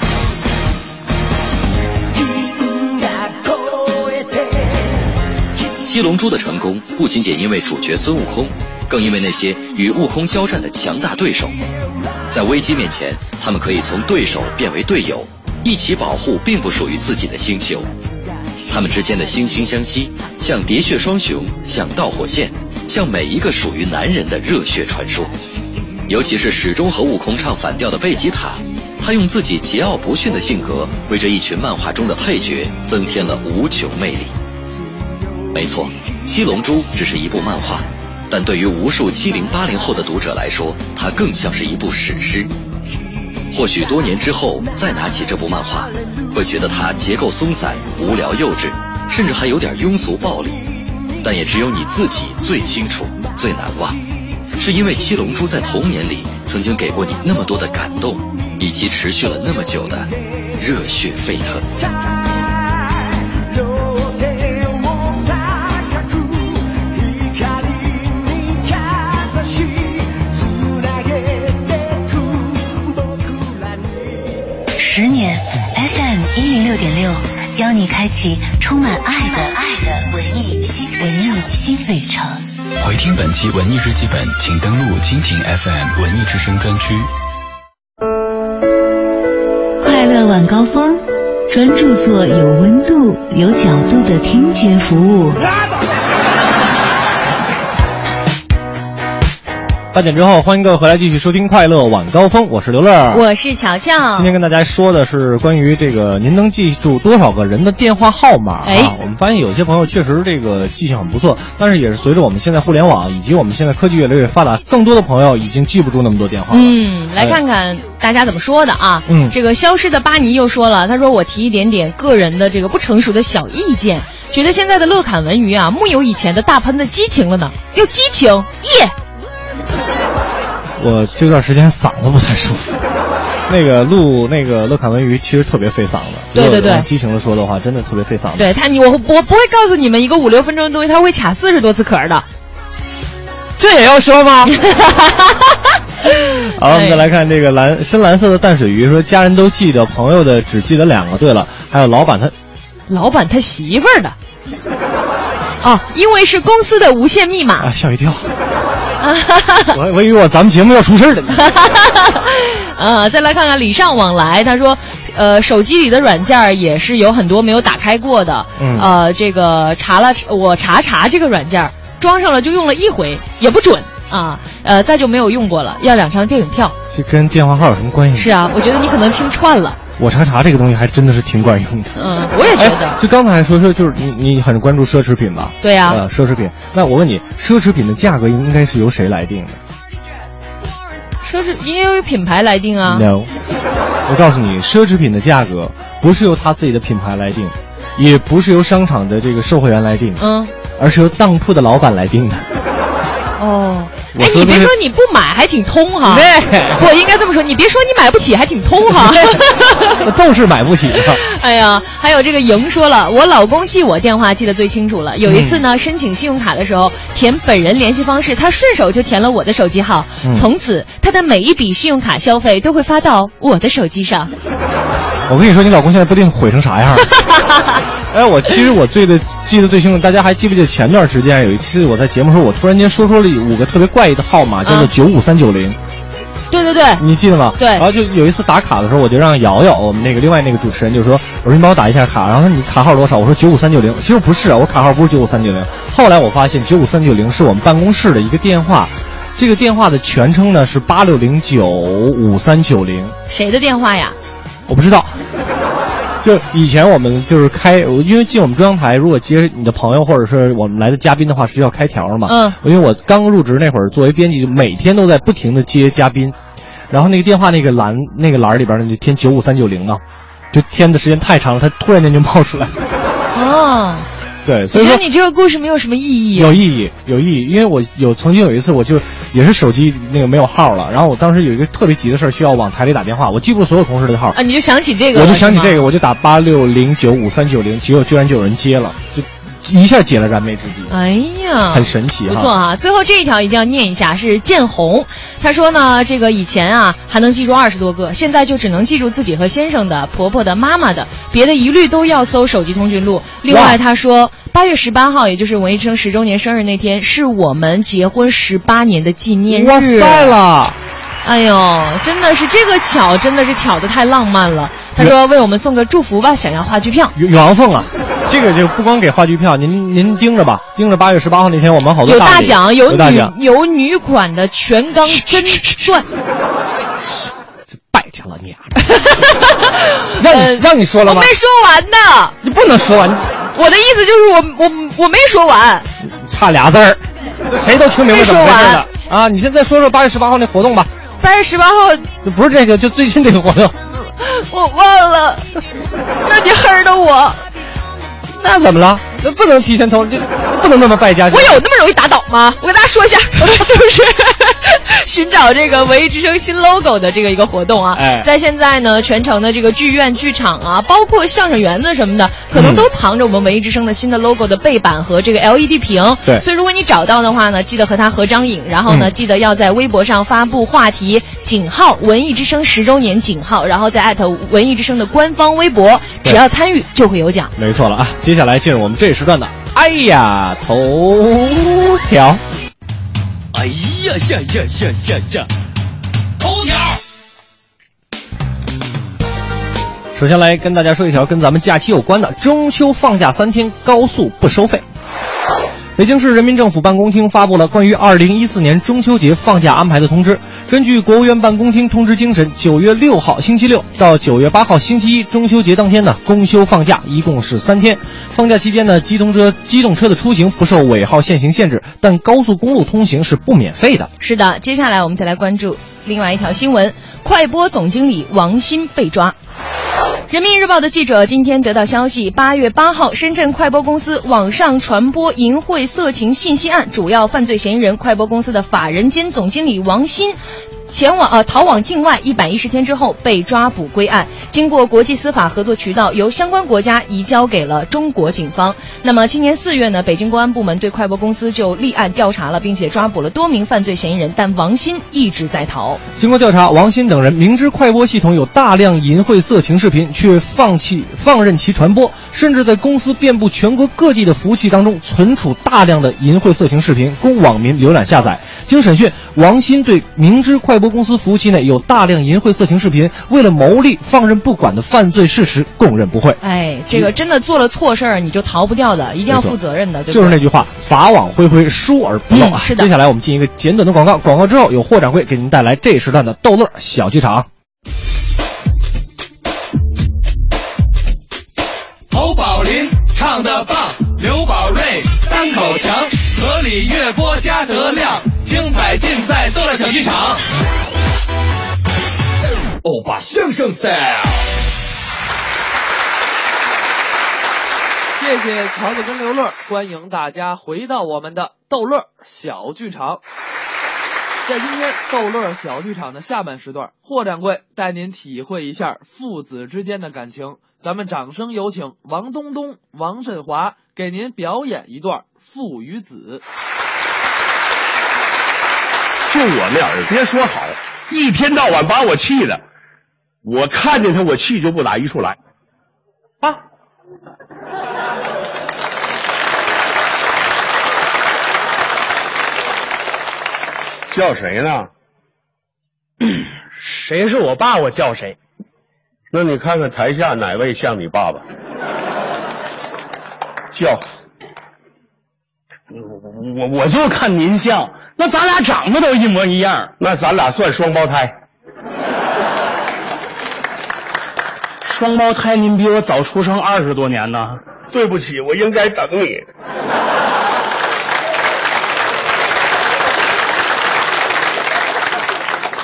七龙珠的成功不仅仅因为主角孙悟空，更因为那些与悟空交战的强大对手。在危机面前，他们可以从对手变为队友，一起保护并不属于自己的星球。他们之间的惺惺相惜，像喋血双雄，像导火线，像每一个属于男人的热血传说。尤其是始终和悟空唱反调的贝吉塔，他用自己桀骜不驯的性格，为这一群漫画中的配角增添了无穷魅力。没错，《七龙珠》只是一部漫画，但对于无数七零八零后的读者来说，它更像是一部史诗。或许多年之后再拿起这部漫画，会觉得它结构松散、无聊幼稚，甚至还有点庸俗暴力。但也只有你自己最清楚、最难忘，是因为《七龙珠》在童年里曾经给过你那么多的感动，以及持续了那么久的热血沸腾。FM 一零六点六，邀你开启充满爱的爱的文艺新文艺新旅程。回听本期文艺日记本，请登录蜻蜓 FM 文艺之声专区。快乐晚高峰，专注做有温度、有角度的听觉服务。八点之后，欢迎各位回来继续收听《快乐晚高峰》，我是刘乐，我是乔乔。今天跟大家说的是关于这个，您能记住多少个人的电话号码？哎啊，我们发现有些朋友确实这个记性很不错，但是也是随着我们现在互联网以及我们现在科技越来越发达，更多的朋友已经记不住那么多电话了。嗯，来看看大家怎么说的啊。嗯这个消失的巴尼又说了，他说我提一点点个人的这个不成熟的小意见，觉得现在的乐侃文娱啊，木有以前的大喷的激情了呢，又激情耶。我这段时间嗓子不太舒服。那个录那个乐凯文鱼其实特别费嗓子，对对对激情的说的话，真的特别费嗓子。对他，你我我不会告诉你们一个五六分钟的东西，他会卡四十多次壳的。这也要说吗？好，我们再来看这个蓝深蓝色的淡水鱼说，家人都记得，朋友的只记得两个。对了，还有老板他，老板他媳妇儿的。哦，因为是公司的无线密码。啊，吓一跳。我我以为我咱们节目要出事儿了呢。呃，再来看看礼尚往来，他说，呃，手机里的软件也是有很多没有打开过的。嗯。呃，这个查了我查查这个软件，装上了就用了一回也不准啊，呃，再就没有用过了，要两张电影票。这跟电话号有什么关系？是啊，我觉得你可能听串了。我查查这个东西还真的是挺管用的。嗯，我也觉得。就刚才说说，就是你你很关注奢侈品吧？对呀。呃，奢侈品。那我问你，奢侈品的价格应该是由谁来定的？奢侈应该由品牌来定啊。No，我告诉你，奢侈品的价格不是由他自己的品牌来定，也不是由商场的这个售货员来定，嗯，而是由当铺的老板来定的。哦。哎，你别说你不买还挺通哈，对我应该这么说，你别说你买不起还挺通哈，就是买不起啊。哎呀，还有这个莹说了，我老公记我电话记得最清楚了。有一次呢，申请信用卡的时候填本人联系方式，他顺手就填了我的手机号，嗯从此他的每一笔信用卡消费都会发到我的手机上。我跟你说，你老公现在不定毁成啥样。哎，我其实我最的记得最清楚，大家还记不记得前段时间有一次我在节目时候，我突然间说出了五个特别怪异的号码，叫做九五三九零。对对对，你记得吗？对。然后就有一次打卡的时候，我就让瑶瑶，我们那个另外那个主持人就说：“我说你帮我打一下卡。”然后说：“你卡号多少？”我说：“九五三九零。”其实不是啊，我卡号不是九五三九零。后来我发现九五三九零是我们办公室的一个电话，这个电话的全称呢是八六零九五三九零。谁的电话呀？我不知道。就以前我们就是开，因为进我们中央台，如果接你的朋友或者是我们来的嘉宾的话，是要开条嘛。嗯。因为我刚入职那会儿，作为编辑，就每天都在不停的接嘉宾，然后那个电话那个栏那个栏里边呢就填九五三九零啊，就填的时间太长了，它突然间就冒出来。哦。对，所以说你这个故事没有什么意义、啊。有意义，有意义，因为我有曾经有一次，我就也是手机那个没有号了，然后我当时有一个特别急的事儿，需要往台里打电话，我记不住所有同事的号啊，你就想起这个，我就想起这个，我就打八六零九五三九零，结果居然就有人接了，就一下解了燃眉之急。哎呀，很神奇，不错啊！最后这一条一定要念一下，是建红，他说呢，这个以前啊还能记住二十多个，现在就只能记住自己和先生的、婆婆的、妈妈的，别的一律都要搜手机通讯录。另外他说，八月十八号，也就是文艺之声十周年生日那天，是我们结婚十八年的纪念日。哇塞了！哎呦，真的是这个巧，真的是巧的太浪漫了。他说为我们送个祝福吧，想要话剧票。杨凤啊，这个就不光给话剧票，您您盯着吧，盯着八月十八号那天我们好多有大奖，有女大奖，有女款的全钢真钻。败家老娘们，让你让你说了吗？我没说完呢，你不能说完。我的意思就是我我我没说完，差俩字儿，谁都听明白怎么回事了啊！你现在说说八月十八号那活动吧。八月十八号就不是这个，就最近这个活动。我忘了，让你黑的我。那怎么了？那不能提前通，这不能那么败家。我有那么容易打倒吗？我跟大家说一下，就是 寻找这个文艺之声新 logo 的这个一个活动啊。哎，在现在呢，全城的这个剧院、剧场啊，包括相声园子什么的，可能都藏着我们文艺之声的新的 logo 的背板和这个 LED 屏。对，所以如果你找到的话呢，记得和他合张影，然后呢，嗯、记得要在微博上发布话题井号文艺之声十周年井号，然后再艾特文艺之声的官方微博，只要参与就会有奖。没错了啊！接下来进入我们这时段的。哎呀，头条！哎呀呀呀呀呀呀！头条。首先来跟大家说一条跟咱们假期有关的：中秋放假三天，高速不收费。北京市人民政府办公厅发布了关于二零一四年中秋节放假安排的通知。根据国务院办公厅通知精神，九月六号星期六到九月八号星期一中秋节当天呢，公休放假一共是三天。放假期间呢，机动车机动车的出行不受尾号限行限制，但高速公路通行是不免费的。是的，接下来我们再来关注另外一条新闻：快播总经理王鑫被抓。人民日报的记者今天得到消息，八月八号，深圳快播公司网上传播淫秽色情信息案主要犯罪嫌疑人快播公司的法人兼总经理王鑫。前往呃逃往境外一百一十天之后被抓捕归案，经过国际司法合作渠道，由相关国家移交给了中国警方。那么今年四月呢，北京公安部门对快播公司就立案调查了，并且抓捕了多名犯罪嫌疑人，但王鑫一直在逃。经过调查，王鑫等人明知快播系统有大量淫秽色情视频，却放弃放任其传播，甚至在公司遍布全国各地的服务器当中存储大量的淫秽色情视频，供网民浏览下载。经审讯，王鑫对明知快播公司服务器内有大量淫秽色情视频，为了牟利放任不管的犯罪事实供认不讳。哎，这个真的做了错事儿，你就逃不掉的，一定要负责任的，对吧？就是那句话，法网恢恢，疏而不漏啊。嗯是的接下来我们进一个简短的广告，广告之后有霍掌柜给您带来这时段的逗乐小剧场。侯宝林唱的棒，刘宝瑞单口强，河里月波加德亮，精彩尽在逗乐小剧场。欧巴相声 style。谢谢乔姐跟刘乐，欢迎大家回到我们的逗乐小剧场。在今天逗乐小剧场的下半时段，霍掌柜带您体会一下父子之间的感情。咱们掌声有请王东东、王振华给您表演一段父与子。就我那耳别说好，一天到晚把我气的，我看见他我气就不打一处来。啊，叫谁呢？谁是我爸，我叫谁。那你看看台下哪位像你爸爸？叫我我就看您像，那咱俩长得都一模一样。那咱俩算双胞胎。双胞胎，您比我早出生二十多年呢。对不起，我应该等你。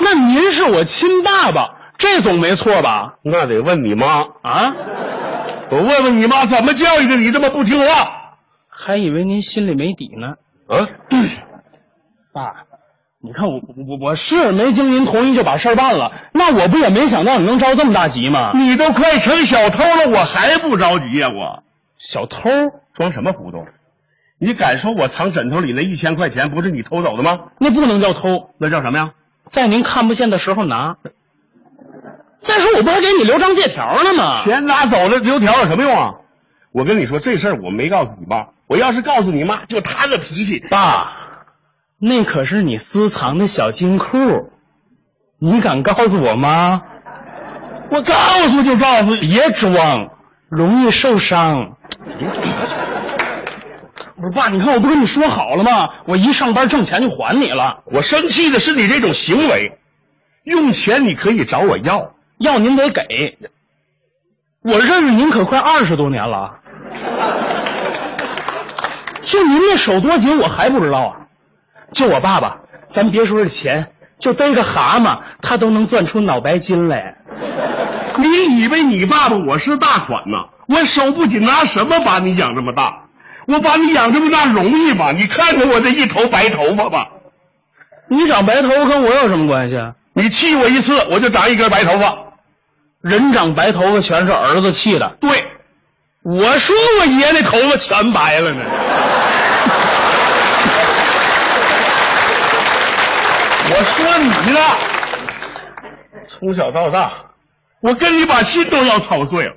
那您是我亲爸爸，这总没错吧？那得问你妈啊！我问问你妈怎么教育的你这么不听话？还以为您心里没底呢。啊，爸，你看我我我是没经您同意就把事儿办了，那我不也没想到你能着这么大急吗？你都快成小偷了，我还不着急呀、我小偷装什么糊涂？你敢说我藏枕头里那一千块钱不是你偷走的吗？那不能叫偷，那叫什么呀？在您看不见的时候拿。再说我不还给你留张借条呢吗？钱拿走了，留条有什么用啊？我跟你说这事儿我没告诉你爸，我要是告诉你妈，就他的脾气。爸，那可是你私藏的小金库，你敢告诉我吗？我告诉就告诉，别装，容易受伤。不是爸，你看我不跟你说好了吗？我一上班挣钱就还你了。我生气的是你这种行为，用钱你可以找我要，要您得给。我认识您可快二十多年了，就您那手多紧，我还不知道啊。就我爸爸，咱别说是钱，就逮个蛤蟆，他都能攥出脑白金来。你以为你爸爸我是大款呐？我手不紧，拿什么把你养这么大？我把你养这么大容易吗？你看看我这一头白头发吧。你长白头发跟我有什么关系啊？你气我一次，我就长一根白头发。人长白头发全是儿子气的。对，我说我爷那头发全白了呢。我说你呢，从小到大，我跟你把心都要操碎了。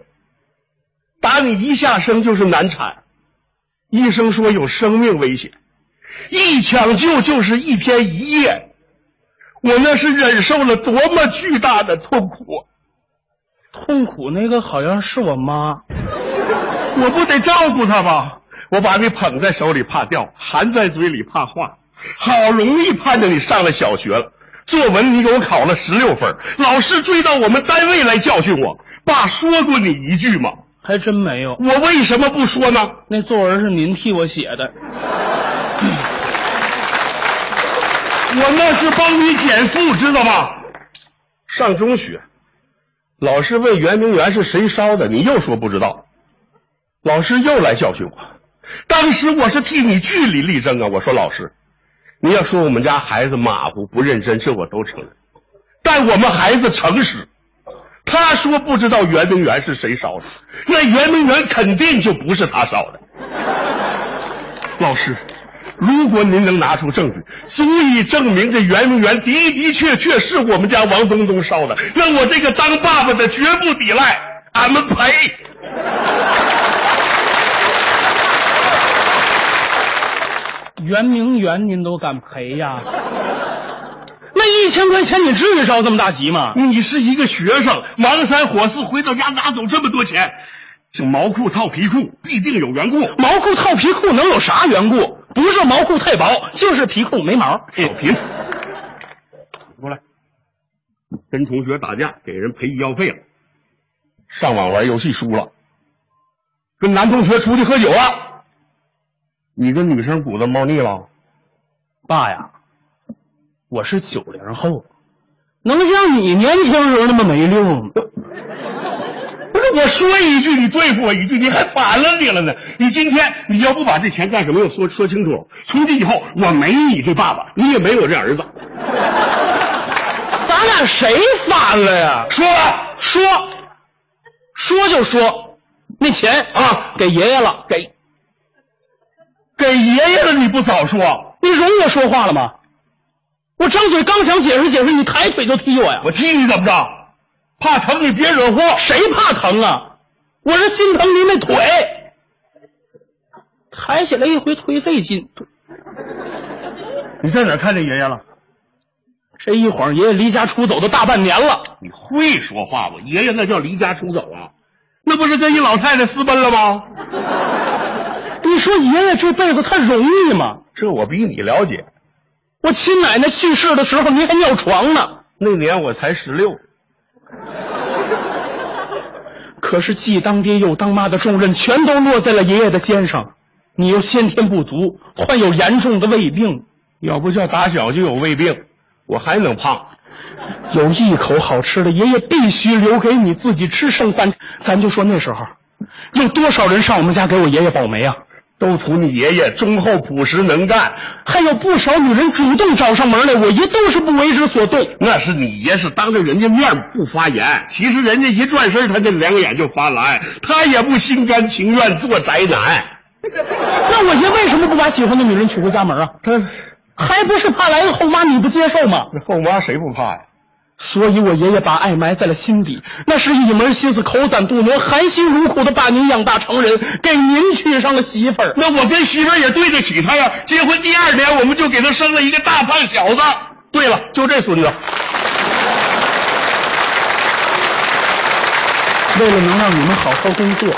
打你一下生就是难产，医生说有生命危险，一抢救就是一天一夜，我那是忍受了多么巨大的痛苦啊！痛苦那个好像是我妈，我不得照顾她吗？我把你捧在手里怕掉，含在嘴里怕化，好容易盼着你上了小学了，作文你给我考了十六分，老师追到我们单位来教训我，爸说过你一句吗？还真没有。我为什么不说呢？那作文是您替我写的，我那是帮你减负，知道吗？上中学，老师问圆明园是谁烧的，你又说不知道，老师又来教训我。当时我是替你据理力争啊！我说老师，你要说我们家孩子马虎不认真，这我都承认。但我们孩子诚实。他说不知道圆明园是谁烧的，那圆明园肯定就不是他烧的。老师，如果您能拿出证据，足以证明这圆明园的的确确是我们家王东东烧的，那我这个当爸爸的绝不抵赖，俺们赔。圆明园您都敢赔呀？那一千块钱你至于着这么大急吗？你是一个学生，忙三火四，回到家拿走这么多钱，这毛裤套皮裤必定有缘故。毛裤套皮裤能有啥缘故？不是毛裤太薄，就是皮裤没毛。小贫，过来，跟同学打架给人赔医药费了，上网玩游戏输了，跟男同学出去喝酒了，你跟女生骨子猫腻了？爸呀，我是九零后，能像你年轻时候那么没溜吗？不是我说一句你对付我一句，你还反了你了呢？你今天你要不把这钱干什么？我说说清楚。从今以后我没你这爸爸，你也没我这儿子。咱俩谁反了呀？说说说就说，那钱啊给爷爷了，给给爷爷了，你不早说？你容我说话了吗？我张嘴刚想解释解释，你抬腿就踢我呀！我踢你怎么着？怕疼你别惹祸。谁怕疼啊？我是心疼您那腿，抬起来一回忒费劲。你在哪看见爷爷了？这一晃爷爷离家出走都大半年了。你会说话不？爷爷那叫离家出走啊，那不是跟一老太太私奔了吗？你说爷爷这辈子他容易吗？这我比你了解。我亲奶奶去世的时候，您还尿床呢。那年我才十六。可是既当爹又当妈的重任全都落在了爷爷的肩上，你又先天不足，患有严重的胃病。要不叫打小就有胃病，我还能胖。有一口好吃的，爷爷必须留给你自己吃剩饭。咱就说那时候，有多少人上我们家给我爷爷保媒啊？都图你爷爷忠厚朴实能干，还有不少女人主动找上门来，我爷都是不为之所动。那是你爷是当着人家面不发言，其实人家一转身，他这两眼就发蓝，他也不心甘情愿做宅男。那我爷为什么不把喜欢的女人娶回家门啊？他还不是怕来个后妈你不接受吗？那后妈谁不怕呀？所以我爷爷把爱埋在了心底，那是一门心思口攒肚挪、含辛茹苦的把您养大成人，给您娶上了媳妇儿。那我跟媳妇儿也对得起他呀。结婚第二年，我们就给他生了一个大胖小子。对了，就这孙子。为了能让你们好好工作，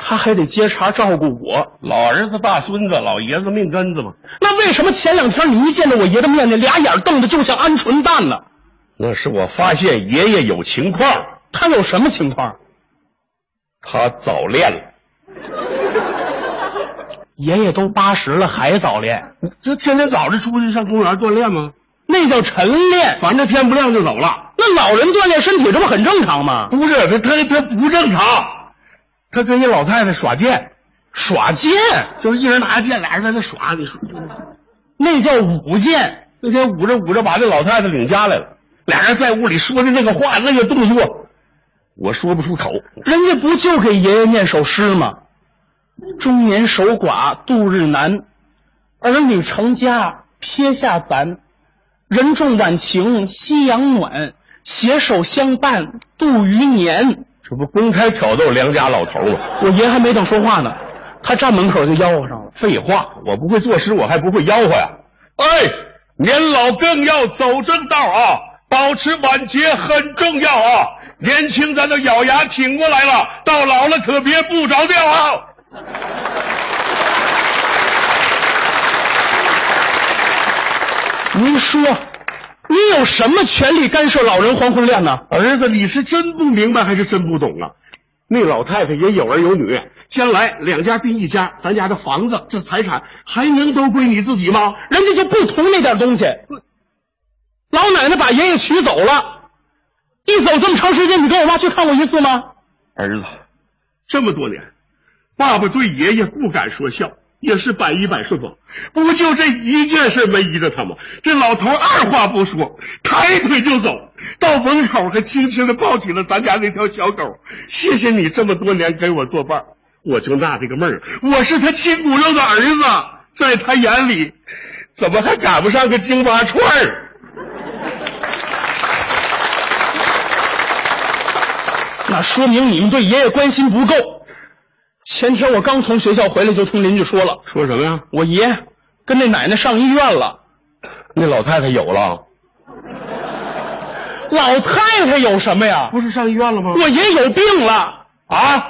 他还得接茬照顾我。老儿子大孙子，老爷子命根子嘛。那为什么前两天你一见到我爷的面，那俩眼瞪得就像鹌鹑蛋呢？那是我发现爷爷有情况。他有什么情况？他早恋了。爷爷都八十了还早恋？就天天早上出去上公园锻炼吗？那叫晨练，反正天不亮就走了。那老人锻炼身体，这不很正常吗？不是，他他他不正常。他跟一老太太耍剑，耍剑就是一人拿着剑，俩人在那耍。你说那叫舞剑。那天舞着舞着，把这老太太领家来了。俩人在屋里说的那个话，那个动作，我说不出口。人家不就给爷爷念首诗吗？中年守寡度日难，儿女成家撇下咱。人重晚晴夕阳暖，携手相伴度余年。这不公开挑逗良家老头吗？我爷还没等说话呢，他站门口就吆喝上了。废话，我不会作诗，我还不会吆喝呀。哎，年老更要走正道啊！保持晚节很重要啊！年轻咱都咬牙挺过来了，到老了可别不着调啊！您说，你有什么权利干涉老人黄昏恋呢？儿子，你是真不明白还是真不懂啊？那老太太也有儿有女，将来两家并一家，咱家的房子这财产还能都归你自己吗？人家就不图那点东西。老奶奶把爷爷娶走了，一走这么长时间，你跟我妈去看过一次吗？儿子，这么多年，爸爸对爷爷不敢说笑，也是百依百顺吧？不就这一件事没依着他吗？这老头二话不说，抬腿就走到门口，还轻轻的抱起了咱家那条小狗。谢谢你这么多年给我作伴，我就纳这个闷儿，我是他亲骨肉的儿子，在他眼里，怎么还赶不上个京八串儿？那说明你们对爷爷关心不够。前天我刚从学校回来，就听邻居说了，说什么呀？我爷跟那奶奶上医院了。那老太太有了？老太太有什么呀？不是上医院了吗？我爷有病了啊！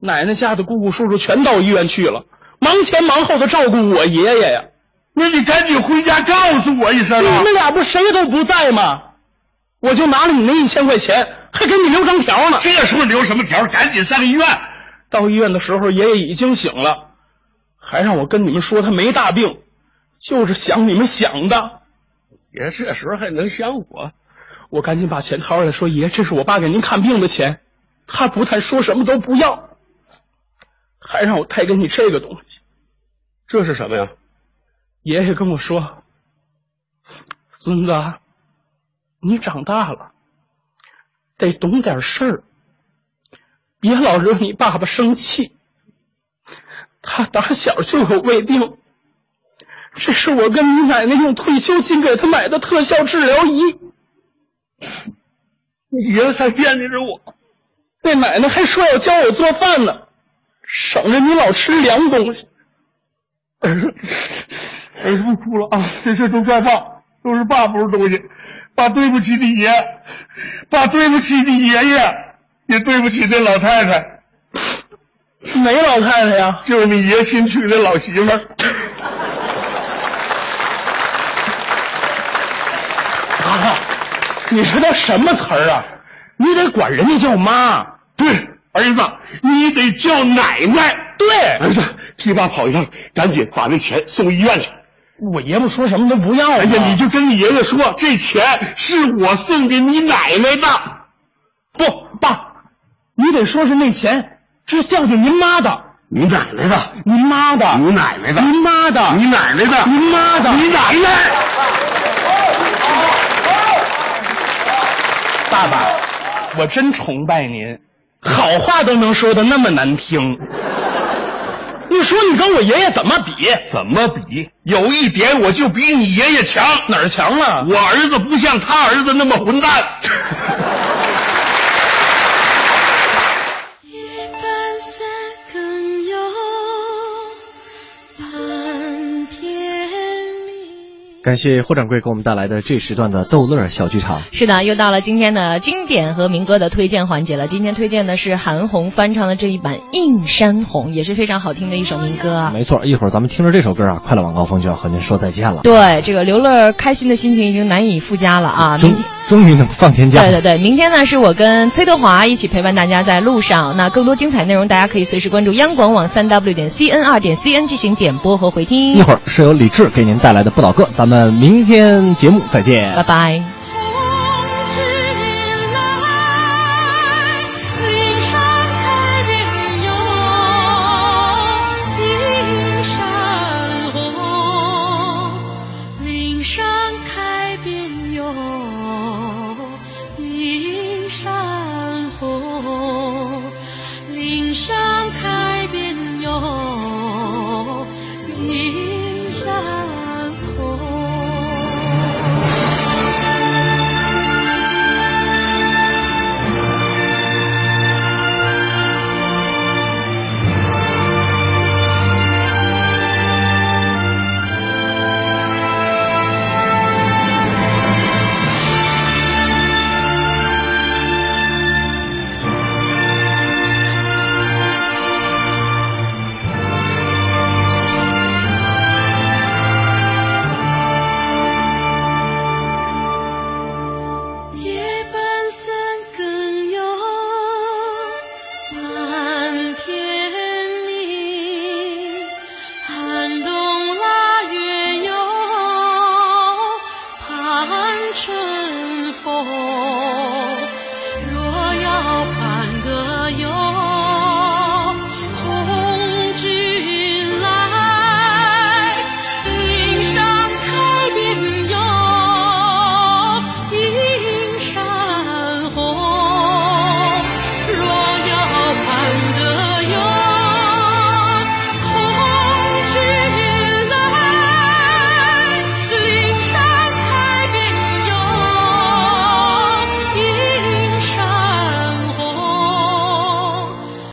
奶奶家的姑姑叔叔全到医院去了，忙前忙后的照顾我爷爷呀。那你赶紧回家告诉我一声啊！你们俩不谁都不在吗？我就拿了你那一千块钱，还给你留张条呢。这时候留什么条？赶紧上医院。到医院的时候，爷爷已经醒了，还让我跟你们说他没大病，就是想你们想的。爷这时候还能想我？我赶紧把钱掏出来，说爷，这是我爸给您看病的钱。他不但说什么都不要，还让我带给你这个东西。这是什么呀？爷爷跟我说：“孙子，你长大了，得懂点事儿。”别老惹你爸爸生气，他打小就有胃病，这是我跟你奶奶用退休金给他买的特效治疗仪。你爷还惦记着我，那奶奶还说要教我做饭呢，省着你老吃凉东西。儿子，儿子不哭了啊！这事都怪爸，都是爸不是东西，爸对不起你爷，爸对不起你爷爷。也对不起那老太太，哪老太太呀？就是你爷新娶的老媳妇儿。啊，你说那什么词儿啊？你得管人家叫妈。对，儿子，你得叫奶奶。对，儿子，替爸跑一趟，赶紧把那钱送医院去。我爷们说什么都不要。哎呀，你就跟你爷爷说，这钱是我送给你奶奶的。不，爸。你得说是那钱是孝敬您妈的，你奶奶的，您妈的，你奶奶的，您妈的，你奶奶的，您妈的，你奶奶。爸爸，我真崇拜您，好话都能说的那么难听。你说你跟我爷爷怎么比？怎么比？有一点我就比你爷爷强，哪儿强了？我儿子不像他儿子那么混蛋。感谢霍掌柜给我们带来的这时段的逗乐小剧场。是的，又到了今天的经典和民歌的推荐环节了。今天推荐的是韩红翻唱的这一版《映山红》，也是非常好听的一首民歌啊。没错，一会儿咱们听着这首歌啊，快乐晚高峰就要和您说再见了。对，这个刘乐开心的心情已经难以附加了啊！终终于能放天假。对对对，明天呢是我跟崔德华一起陪伴大家在路上。那更多精彩内容，大家可以随时关注央广网三 w 点 cn 二点 cn 进行点播和回听。一会儿是由李志给您带来的不倒歌，咱们明天节目再见，拜拜。